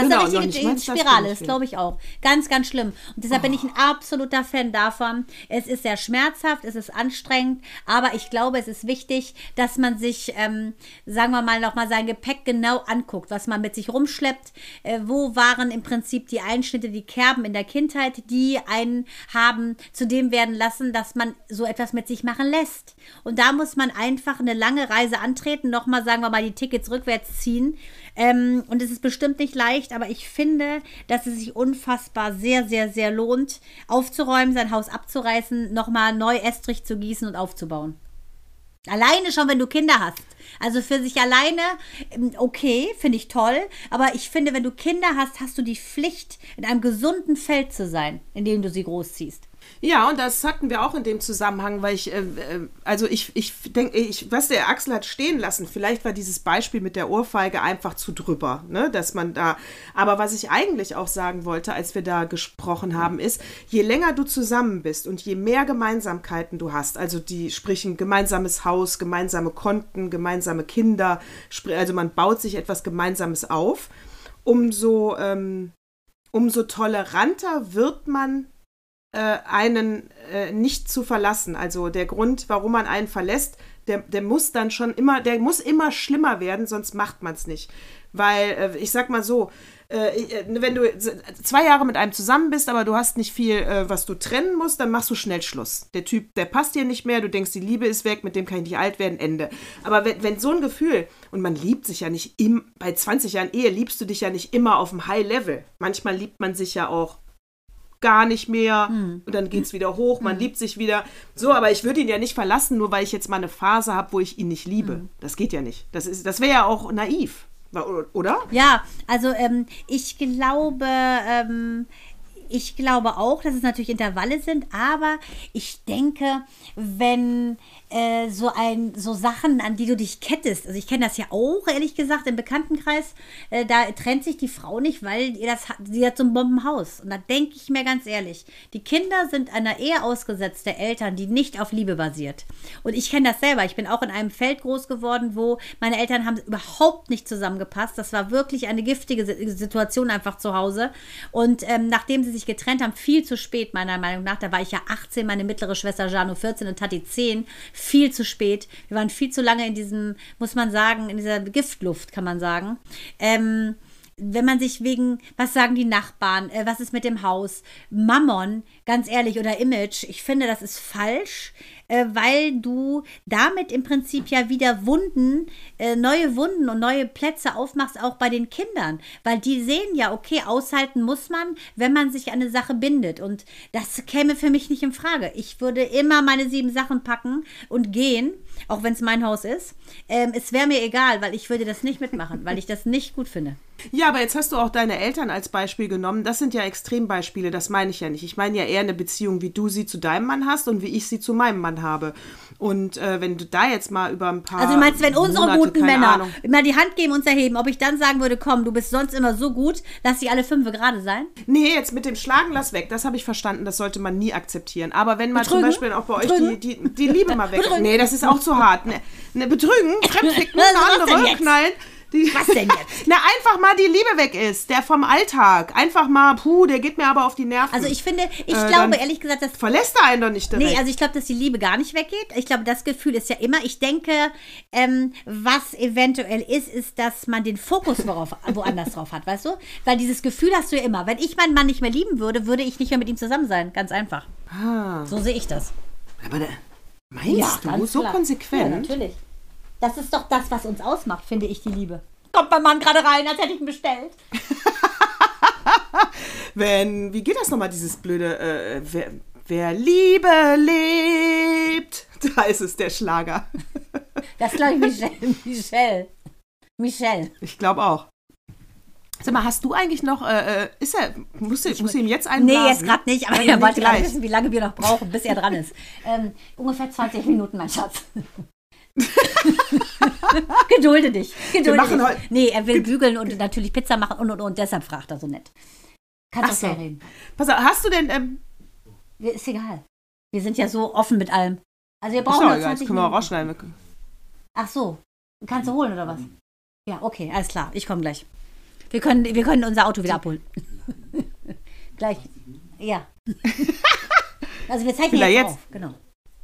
Das Genau, ist eine nicht richtige das bin Spirale, das wert. glaube ich auch. Ganz, ganz schlimm. Und deshalb bin ich ein absoluter Fan davon. Es ist sehr schmerzhaft, es ist anstrengend, aber ich glaube, es ist wichtig, dass man sich, ähm, sagen wir mal, nochmal sein Gepäck genau anguckt, was man mit sich rumschleppt. Äh, wo waren im Prinzip die Einschnitte, die Kerben in der Kindheit, die einen haben zu dem werden lassen, dass man so etwas mit sich machen lässt. Und da muss man einfach eine lange Reise antreten, nochmal, sagen wir mal, die Tickets rückwärts ziehen. Ähm, und es ist bestimmt nicht leicht, aber ich finde, dass es sich unfassbar sehr, sehr, sehr lohnt, aufzuräumen, sein Haus abzureißen, nochmal neu Estrich zu gießen und aufzubauen. Alleine schon, wenn du Kinder hast. Also für sich alleine, ähm, okay, finde ich toll. Aber ich finde, wenn du Kinder hast, hast du die Pflicht, in einem gesunden Feld zu sein, in dem du sie großziehst. Ja, und das hatten wir auch in dem Zusammenhang, weil ich, äh, äh, also ich, ich denke, ich, was der Axel hat stehen lassen, vielleicht war dieses Beispiel mit der Ohrfeige einfach zu drüber, ne, dass man da, aber was ich eigentlich auch sagen wollte, als wir da gesprochen haben, ist, je länger du zusammen bist und je mehr Gemeinsamkeiten du hast, also die, sprich ein gemeinsames Haus, gemeinsame Konten, gemeinsame Kinder, also man baut sich etwas Gemeinsames auf, umso, ähm, umso toleranter wird man einen äh, nicht zu verlassen. Also der Grund, warum man einen verlässt, der, der muss dann schon immer, der muss immer schlimmer werden, sonst macht man es nicht. Weil, äh, ich sag mal so, äh, äh, wenn du zwei Jahre mit einem zusammen bist, aber du hast nicht viel, äh, was du trennen musst, dann machst du schnell Schluss. Der Typ, der passt dir nicht mehr, du denkst, die Liebe ist weg, mit dem kann ich nicht alt werden, Ende. Aber wenn, wenn so ein Gefühl, und man liebt sich ja nicht im, bei 20 Jahren Ehe liebst du dich ja nicht immer auf dem High Level. Manchmal liebt man sich ja auch gar nicht mehr und dann geht es wieder hoch, man liebt sich wieder. So, aber ich würde ihn ja nicht verlassen, nur weil ich jetzt mal eine Phase habe, wo ich ihn nicht liebe. Das geht ja nicht. Das, ist- das wäre ja auch naiv, oder? Ja, also ähm, ich glaube, ähm, ich glaube auch, dass es natürlich Intervalle sind, aber ich denke, wenn äh, so ein so Sachen, an die du dich kettest, also ich kenne das ja auch, ehrlich gesagt, im Bekanntenkreis, äh, da trennt sich die Frau nicht, weil ihr das sie hat so ein Bombenhaus. Und da denke ich mir ganz ehrlich, die Kinder sind einer Ehe ausgesetzt Eltern, die nicht auf Liebe basiert. Und ich kenne das selber. Ich bin auch in einem Feld groß geworden, wo meine Eltern haben überhaupt nicht zusammengepasst. Das war wirklich eine giftige Si- Situation einfach zu Hause. Und ähm, nachdem sie sich getrennt haben, viel zu spät, meiner Meinung nach, da war ich ja 18, meine mittlere Schwester Jano 14 und Tati 10, viel zu spät. Wir waren viel zu lange in diesem, muss man sagen, in dieser Giftluft, kann man sagen. Ähm, wenn man sich wegen, was sagen die Nachbarn, äh, was ist mit dem Haus, Mammon, ganz ehrlich, oder Image, ich finde, das ist falsch, äh, weil du damit im Prinzip ja wieder Wunden, äh, neue Wunden und neue Plätze aufmachst, auch bei den Kindern. Weil die sehen ja, okay, aushalten muss man, wenn man sich an eine Sache bindet. Und das käme für mich nicht in Frage. Ich würde immer meine sieben Sachen packen und gehen, auch wenn es mein Haus ist. Ähm, es wäre mir egal, weil ich würde das nicht mitmachen, weil ich das nicht gut finde. Ja, aber jetzt hast du auch deine Eltern als Beispiel genommen. Das sind ja Extrembeispiele, das meine ich ja nicht. Ich meine ja eher eine Beziehung, wie du sie zu deinem Mann hast und wie ich sie zu meinem Mann habe. Und äh, wenn du da jetzt mal über ein paar. Also du meinst, wenn unsere Monate, guten Männer Ahnung, mal die Hand geben, uns erheben, ob ich dann sagen würde, komm, du bist sonst immer so gut, lass die alle fünf gerade sein? Nee, jetzt mit dem Schlagen, lass weg. Das habe ich verstanden. Das sollte man nie akzeptieren. Aber wenn zum Betrügen? Beispiel auch bei euch die, die, die Liebe mal weg. Betrügen? Nee, das ist auch zu hart. Ne, ne, betrügen, fremdficken, andere, knallen. Die, Was denn jetzt? Na, einfach mal die Liebe weg ist, der vom Alltag. Einfach mal, puh, der geht mir aber auf die Nerven. Also ich finde, ich Äh, glaube ehrlich gesagt, dass Verlässt er einen doch nicht direkt. Nee, also ich glaube, dass die Liebe gar nicht weggeht. Ich glaube, das Gefühl ist ja immer. Ich denke, ähm, was eventuell ist, ist, dass man den Fokus worauf, woanders drauf hat, weißt du? Weil dieses Gefühl hast du ja immer. Wenn ich meinen Mann nicht mehr lieben würde, würde ich nicht mehr mit ihm zusammen sein. Ganz einfach. So sehe ich das. aber der, meinst du, ganz so klar. konsequent? Ja, natürlich. Das ist doch das, was uns ausmacht, finde ich, die Liebe. Kommt mein Mann gerade rein, als hätte ich ihn bestellt. Wenn, wie geht das nochmal, dieses blöde, äh, wer, wer Liebe lebt, da ist es der Schlager. Das glaube ich Michelle. Michelle. Michelle. Ich glaube auch. Sag mal, hast du eigentlich noch, äh, äh, ist er, musst du, musst du ihm jetzt Nee, einblasen? jetzt gerade nicht, aber Nein, er wollte gerade wissen, wie lange wir noch brauchen, bis er dran ist. Ähm, ungefähr 20 Minuten, mein Schatz. Gedulde dich. Gedulde Wir machen dich. heute- Nee, er will bügeln und natürlich Pizza machen und und und. Deshalb fragt er so nett. Kannst Ach du so. schnell reden. Pass auf, hast du denn, ähm, Ist egal. Wir sind ja so offen mit allem. Also wir brauchen doch nur egal, das 20 können wir auch rausschneiden. Ach so. Kannst du holen oder was? Ja, okay, alles klar. Ich komme gleich. Wir können, wir können unser Auto wieder abholen. gleich. Ja. Also wir zeichnen er jetzt, jetzt? auf. Genau.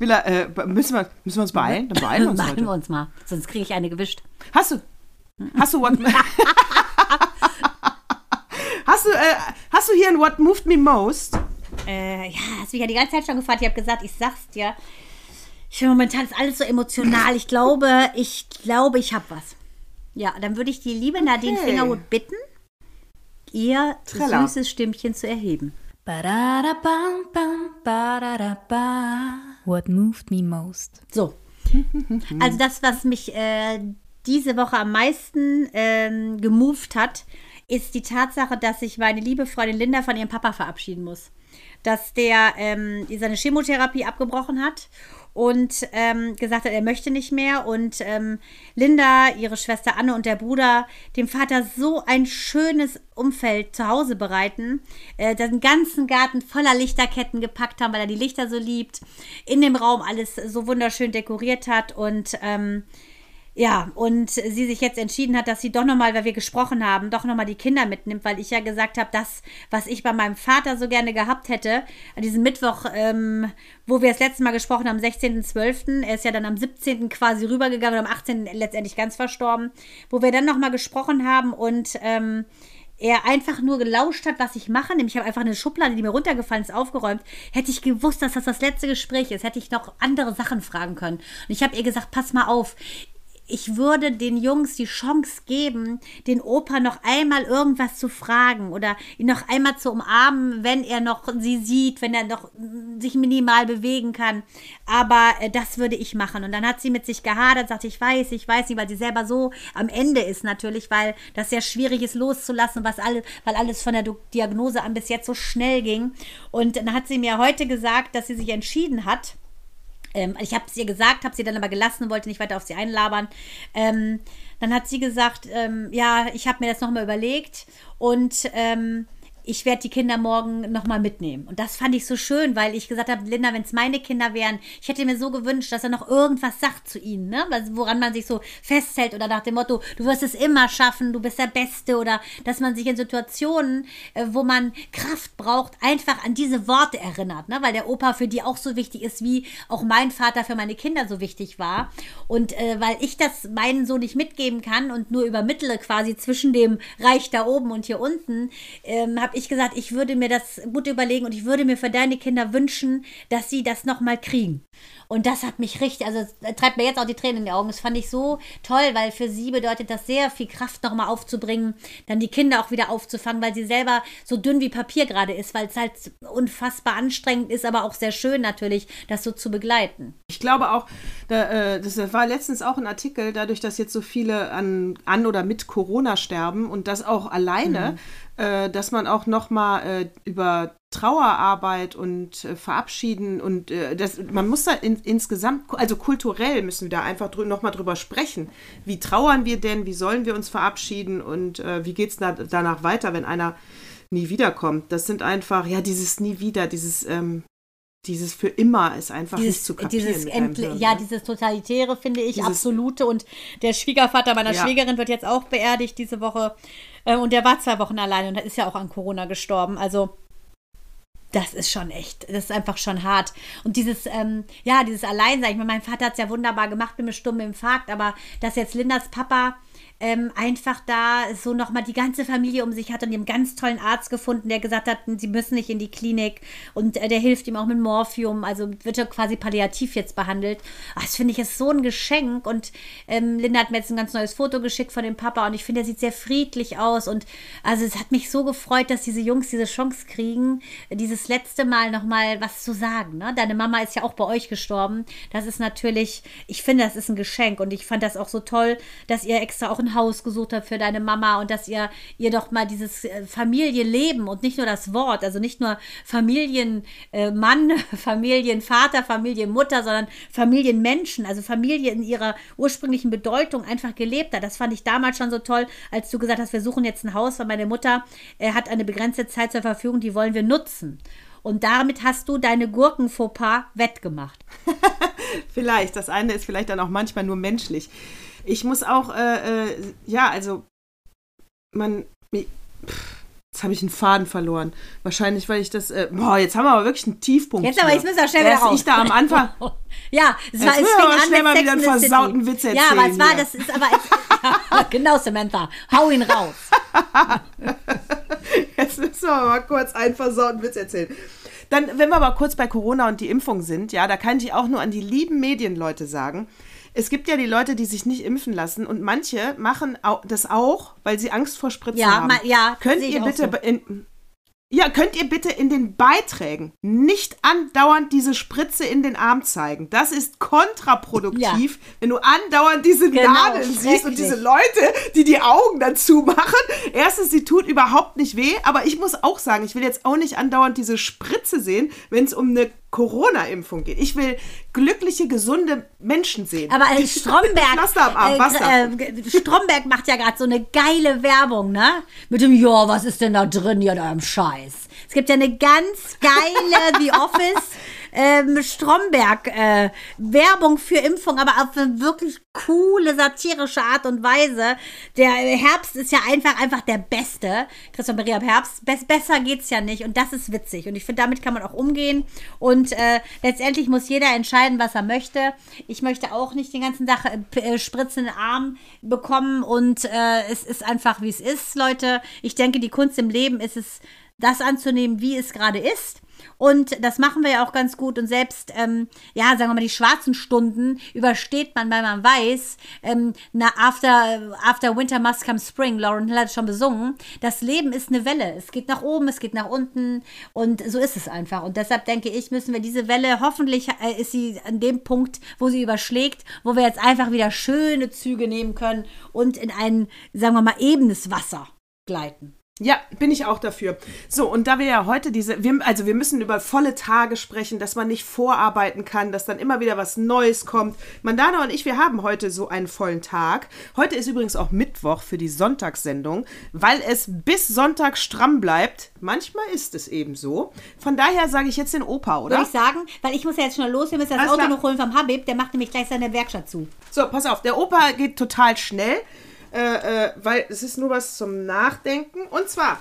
Will er, äh, müssen, wir, müssen wir uns beeilen? Dann beeilen wir uns Beeilen wir uns mal. Sonst kriege ich eine gewischt. Hast du, hast du what, hast du, äh, hast du hier ein What Moved Me Most? Äh, ja, hast mich ja die ganze Zeit schon gefragt. Ich habe gesagt, ich sag's dir. Ich finde, momentan ist alles so emotional. Ich glaube, ich glaube, ich habe was. Ja, dann würde ich die liebe Nadine Okay. Fingerhut bitten, ihr Trella. süßes Stimmchen zu erheben. Ba-da-da-bam-bam, What moved me most? So. Also das, was mich äh, diese Woche am meisten ähm, gemoved hat, ist die Tatsache, dass sich meine liebe Freundin Linda von ihrem Papa verabschieden muss. Dass der ähm, seine Chemotherapie abgebrochen hat und ähm, gesagt hat, er möchte nicht mehr. Und ähm, Linda, ihre Schwester Anne und der Bruder dem Vater so ein schönes Umfeld zu Hause bereiten, äh, den ganzen Garten voller Lichterketten gepackt haben, weil er die Lichter so liebt, in dem Raum alles so wunderschön dekoriert hat und ähm, ja, und sie sich jetzt entschieden hat, dass sie doch nochmal, weil wir gesprochen haben, doch nochmal die Kinder mitnimmt, weil ich ja gesagt habe, das, was ich bei meinem Vater so gerne gehabt hätte, an diesem Mittwoch, ähm, wo wir das letzte Mal gesprochen haben, am 16.12., er ist ja dann am 17. quasi rübergegangen und am 18. letztendlich ganz verstorben, wo wir dann nochmal gesprochen haben und ähm, er einfach nur gelauscht hat, was ich mache. Nämlich ich habe einfach eine Schublade, die mir runtergefallen ist, aufgeräumt. Hätte ich gewusst, dass das das letzte Gespräch ist, hätte ich noch andere Sachen fragen können. Und ich habe ihr gesagt, pass mal auf. Ich würde den Jungs die Chance geben, den Opa noch einmal irgendwas zu fragen oder ihn noch einmal zu umarmen, wenn er noch sie sieht, wenn er noch mm, sich minimal bewegen kann. Aber äh, das würde ich machen. Und dann hat sie mit sich gehadert, sagte, ich weiß, ich weiß nicht, weil sie selber so am Ende ist natürlich, weil das sehr schwierig ist loszulassen, was alle, weil alles von der Diagnose an bis jetzt so schnell ging. Und dann hat sie mir heute gesagt, dass sie sich entschieden hat, ähm, ich habe es ihr gesagt, habe sie dann aber gelassen, wollte nicht weiter auf sie einlabern. Ähm, dann hat sie gesagt, ähm, ja, ich habe mir das nochmal überlegt und ähm, ich werde die Kinder morgen nochmal mitnehmen. Und das fand ich so schön, weil ich gesagt habe, Linda, wenn es meine Kinder wären, ich hätte mir so gewünscht, dass er noch irgendwas sagt zu ihnen, ne? Woran man sich so festhält oder nach dem Motto, du wirst es immer schaffen, du bist der Beste oder dass man sich in Situationen, äh, wo man Kraft braucht, einfach an diese Worte erinnert, ne? weil der Opa für die auch so wichtig ist, wie auch mein Vater für meine Kinder so wichtig war. Und äh, weil ich das meinen so nicht mitgeben kann und nur übermittle quasi zwischen dem Reich da oben und hier unten, ähm, habe ich gesagt, ich würde mir das gut überlegen und ich würde mir für deine Kinder wünschen, dass sie das nochmal kriegen. Und das hat mich richtig, also es treibt mir jetzt auch die Tränen in die Augen. Das fand ich so toll, weil für sie bedeutet das sehr viel Kraft nochmal aufzubringen, dann die Kinder auch wieder aufzufangen, weil sie selber so dünn wie Papier gerade ist, weil es halt unfassbar anstrengend ist, aber auch sehr schön natürlich, das so zu begleiten. Ich glaube auch, da, äh, das war letztens auch ein Artikel, dadurch, dass jetzt so viele an, an oder mit Corona sterben und das auch alleine, äh, dass man auch noch mal äh, über Trauerarbeit und äh, Verabschieden und äh, das, man muss da in, insgesamt, also kulturell müssen wir da einfach drü noch mal drüber sprechen. Wie trauern wir denn? Wie sollen wir uns verabschieden? Und äh, wie geht es da, danach weiter, wenn einer nie wiederkommt? Das sind einfach, ja, dieses nie wieder, dieses, ähm, dieses für immer ist einfach nicht Dieses, zu kapieren. dieses Hirn, ja, ne? dieses totalitäre finde ich Dieses- absolute und der Schwiegervater meiner Ja. Schwägerin wird jetzt auch beerdigt diese Woche und der war zwei Wochen alleine und ist ja auch an Corona gestorben. Also das ist schon echt, das ist einfach schon hart. Und dieses, ähm, ja, dieses Alleinsein, ich meine, mein Vater hat es ja wunderbar gemacht mit einem stummen Infarkt, aber dass jetzt Lindas Papa ähm, einfach da so nochmal die ganze Familie um sich hat und einen ganz tollen Arzt gefunden, der gesagt hat, sie müssen nicht in die Klinik und äh, der hilft ihm auch mit Morphium, also wird er quasi palliativ jetzt behandelt. Ach, das finde ich ist so ein Geschenk und ähm, Linda hat mir jetzt ein ganz neues Foto geschickt von dem Papa und ich finde, er sieht sehr friedlich aus und also es hat mich so gefreut, dass diese Jungs diese Chance kriegen, dieses letzte Mal nochmal was zu sagen. Ne? Deine Mama ist ja auch bei euch gestorben. Das ist natürlich, ich finde, das ist ein Geschenk und ich fand das auch so toll, dass ihr extra auch ein Haus gesucht habt für deine Mama und dass ihr ihr doch mal dieses äh, Familienleben und nicht nur das Wort, also nicht nur Familienmann, äh, Familienvater, Familienmutter, sondern Familienmenschen, also Familie in ihrer ursprünglichen Bedeutung einfach gelebt hat. Das fand ich damals schon so toll, als du gesagt hast, wir suchen jetzt ein Haus, weil meine Mutter äh, hat eine begrenzte Zeit zur Verfügung, die wollen wir nutzen. Und damit hast du deine Gurkenfauxpas wettgemacht. Vielleicht. Das eine ist vielleicht dann auch manchmal nur menschlich. Ich muss auch, äh, äh, ja, also, man, pff, jetzt habe ich einen Faden verloren. Wahrscheinlich, weil ich das, äh, boah, jetzt haben wir aber wirklich einen Tiefpunkt. Jetzt aber, jetzt müssen wir schnell wieder raus. ich da am Anfang. Ja, es Jetzt war, es müssen wir fing an schnell mal wieder einen versauten Witz Ja, aber es erzählen war, hier. das ist aber, genau, Samantha, hau ihn raus. Jetzt müssen wir mal kurz einen versauten Witz erzählen. Dann, wenn wir aber kurz bei Corona und die Impfung sind, ja, da kann ich auch nur an die lieben Medienleute sagen. Es gibt ja die Leute, die sich nicht impfen lassen und manche machen das auch, weil sie Angst vor Spritzen Ja, haben. ma- ja, könnt ihr bitte so. in, ja, könnt ihr bitte in den Beiträgen nicht andauernd diese Spritze in den Arm zeigen? Das ist kontraproduktiv, wenn du andauernd diese Genau, Nadeln siehst und diese Leute, die die Augen dazu machen. Erstens, sie tut überhaupt nicht weh, aber ich muss auch sagen, ich will jetzt auch nicht andauernd diese Spritze sehen, wenn es um eine Corona-Impfung geht. Ich will glückliche, gesunde Menschen sehen. Aber äh, Stromberg, Arm, äh, basta. äh, Stromberg macht ja gerade so eine geile Werbung, ne? Mit dem, ja, was ist denn da drin hier in eurem Scheiß? Es gibt ja eine ganz geile The Office ähm, Stromberg äh, Werbung für Impfung, aber auf eine wirklich coole, satirische Art und Weise. Der Herbst ist ja einfach, einfach der Beste. Christoph Maria Herbst, bess besser geht's ja nicht und das ist witzig und ich finde, damit kann man auch umgehen und äh, letztendlich muss jeder entscheiden, was er möchte. Ich möchte auch nicht den ganzen Tag äh, äh, Spritzen in den Arm bekommen und äh, es ist einfach, wie es ist, Leute. Ich denke, die Kunst im Leben ist es, das anzunehmen, wie es gerade ist. Und das machen wir ja auch ganz gut. Und selbst, ähm, ja, sagen wir mal, die schwarzen Stunden übersteht man, weil man weiß, ähm, na, after, after Winter must come spring, Lauren Hill hat es schon besungen, das Leben ist eine Welle. Es geht nach oben, es geht nach unten und so ist es einfach. Und deshalb denke ich, müssen wir diese Welle, hoffentlich äh, ist sie an dem Punkt, wo sie überschlägt, wo wir jetzt einfach wieder schöne Züge nehmen können und in ein, sagen wir mal, ebenes Wasser gleiten. Ja, bin ich auch dafür. So, und da wir ja heute diese, wir, also wir müssen über volle Tage sprechen, dass man nicht vorarbeiten kann, dass dann immer wieder was Neues kommt. Mandana und ich, wir haben heute so einen vollen Tag. Heute ist übrigens auch Mittwoch für die Sonntagssendung, weil es bis Sonntag stramm bleibt. Manchmal ist es eben so. Von daher sage ich jetzt den Opa, Würde oder? ich sagen, weil ich muss ja jetzt schnell los, wir müssen das Alles Auto klar. noch holen vom Habib, der macht nämlich gleich seine Werkstatt zu. So, pass auf, der Opa geht total schnell, äh, äh, weil es ist nur was zum Nachdenken. Und zwar,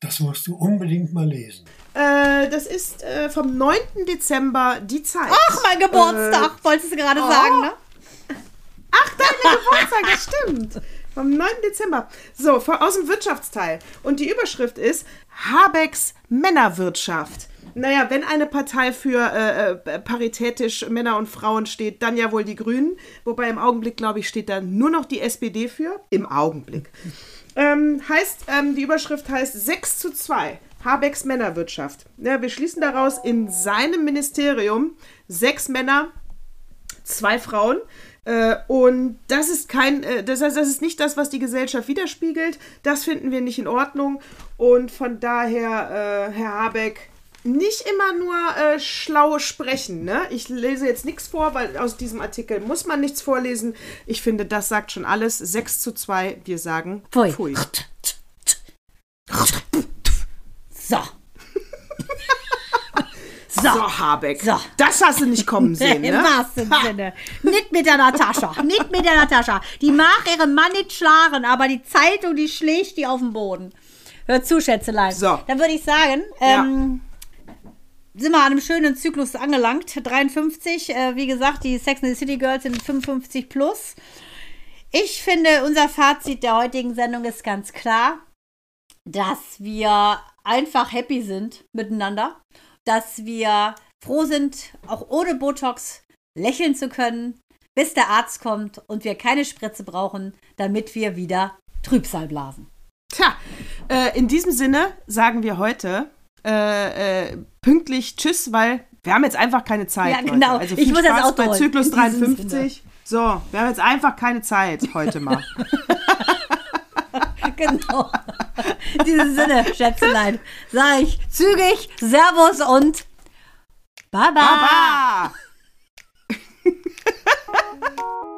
Das musst du unbedingt mal lesen. äh, das ist äh, vom 9. Dezember die Zeit. Ach, mein Geburtstag, wolltest du gerade sagen, ne? Ach, dein Geburtstag, das stimmt. Vom 9. Dezember. So, aus dem Wirtschaftsteil. Und die Überschrift ist Habecks Männerwirtschaft. Naja, wenn eine Partei für äh, äh, paritätisch Männer und Frauen steht, dann ja wohl die Grünen. Wobei im Augenblick, glaube ich, steht da nur noch die SPD für. Im Augenblick. Ähm, heißt, ähm, die Überschrift heißt 6 zu 2. Habecks Männerwirtschaft. Ja, wir schließen daraus in seinem Ministerium sechs Männer, zwei Frauen. Äh, und das ist kein, äh, das heißt, das ist nicht das, was die Gesellschaft widerspiegelt. Das finden wir nicht in Ordnung. Und von daher, äh, Herr Habeck, nicht immer nur äh, schlau sprechen. Ne? Ich lese jetzt nichts vor, weil aus diesem Artikel muss man nichts vorlesen. Ich finde, das sagt schon alles. 6 zu 2, wir sagen Pfui. Pfui. So. So, Habeck. So. Das hast du nicht kommen sehen, Im ne? wahrsten Sinne. Nicht mit der Natascha. Nicht mit der Natascha. Die mag ihren Mann nicht schlagen, aber die Zeitung, die schlägt die auf den Boden. Hör zu, Schätzelein. So. Dann würde ich sagen, ähm, sind wir an einem schönen Zyklus angelangt. 53. Äh, wie gesagt, die Sex and the City Girls sind 55 plus. Ich finde, unser Fazit der heutigen Sendung ist ganz klar, dass wir einfach happy sind miteinander, dass wir froh sind, auch ohne Botox lächeln zu können, bis der Arzt kommt und wir keine Spritze brauchen, damit wir wieder Trübsal blasen. Tja, äh, in diesem Sinne sagen wir heute äh, äh, pünktlich Tschüss, weil wir haben jetzt einfach keine Zeit. Ja, genau. Leute. Also Ich viel muss jetzt Spaß bei. Zyklus In diesem 53. So, wir haben jetzt einfach keine Zeit heute mal. Genau. In diesem Sinne, Schätzelein, sage ich zügig Servus und Baba. Baba!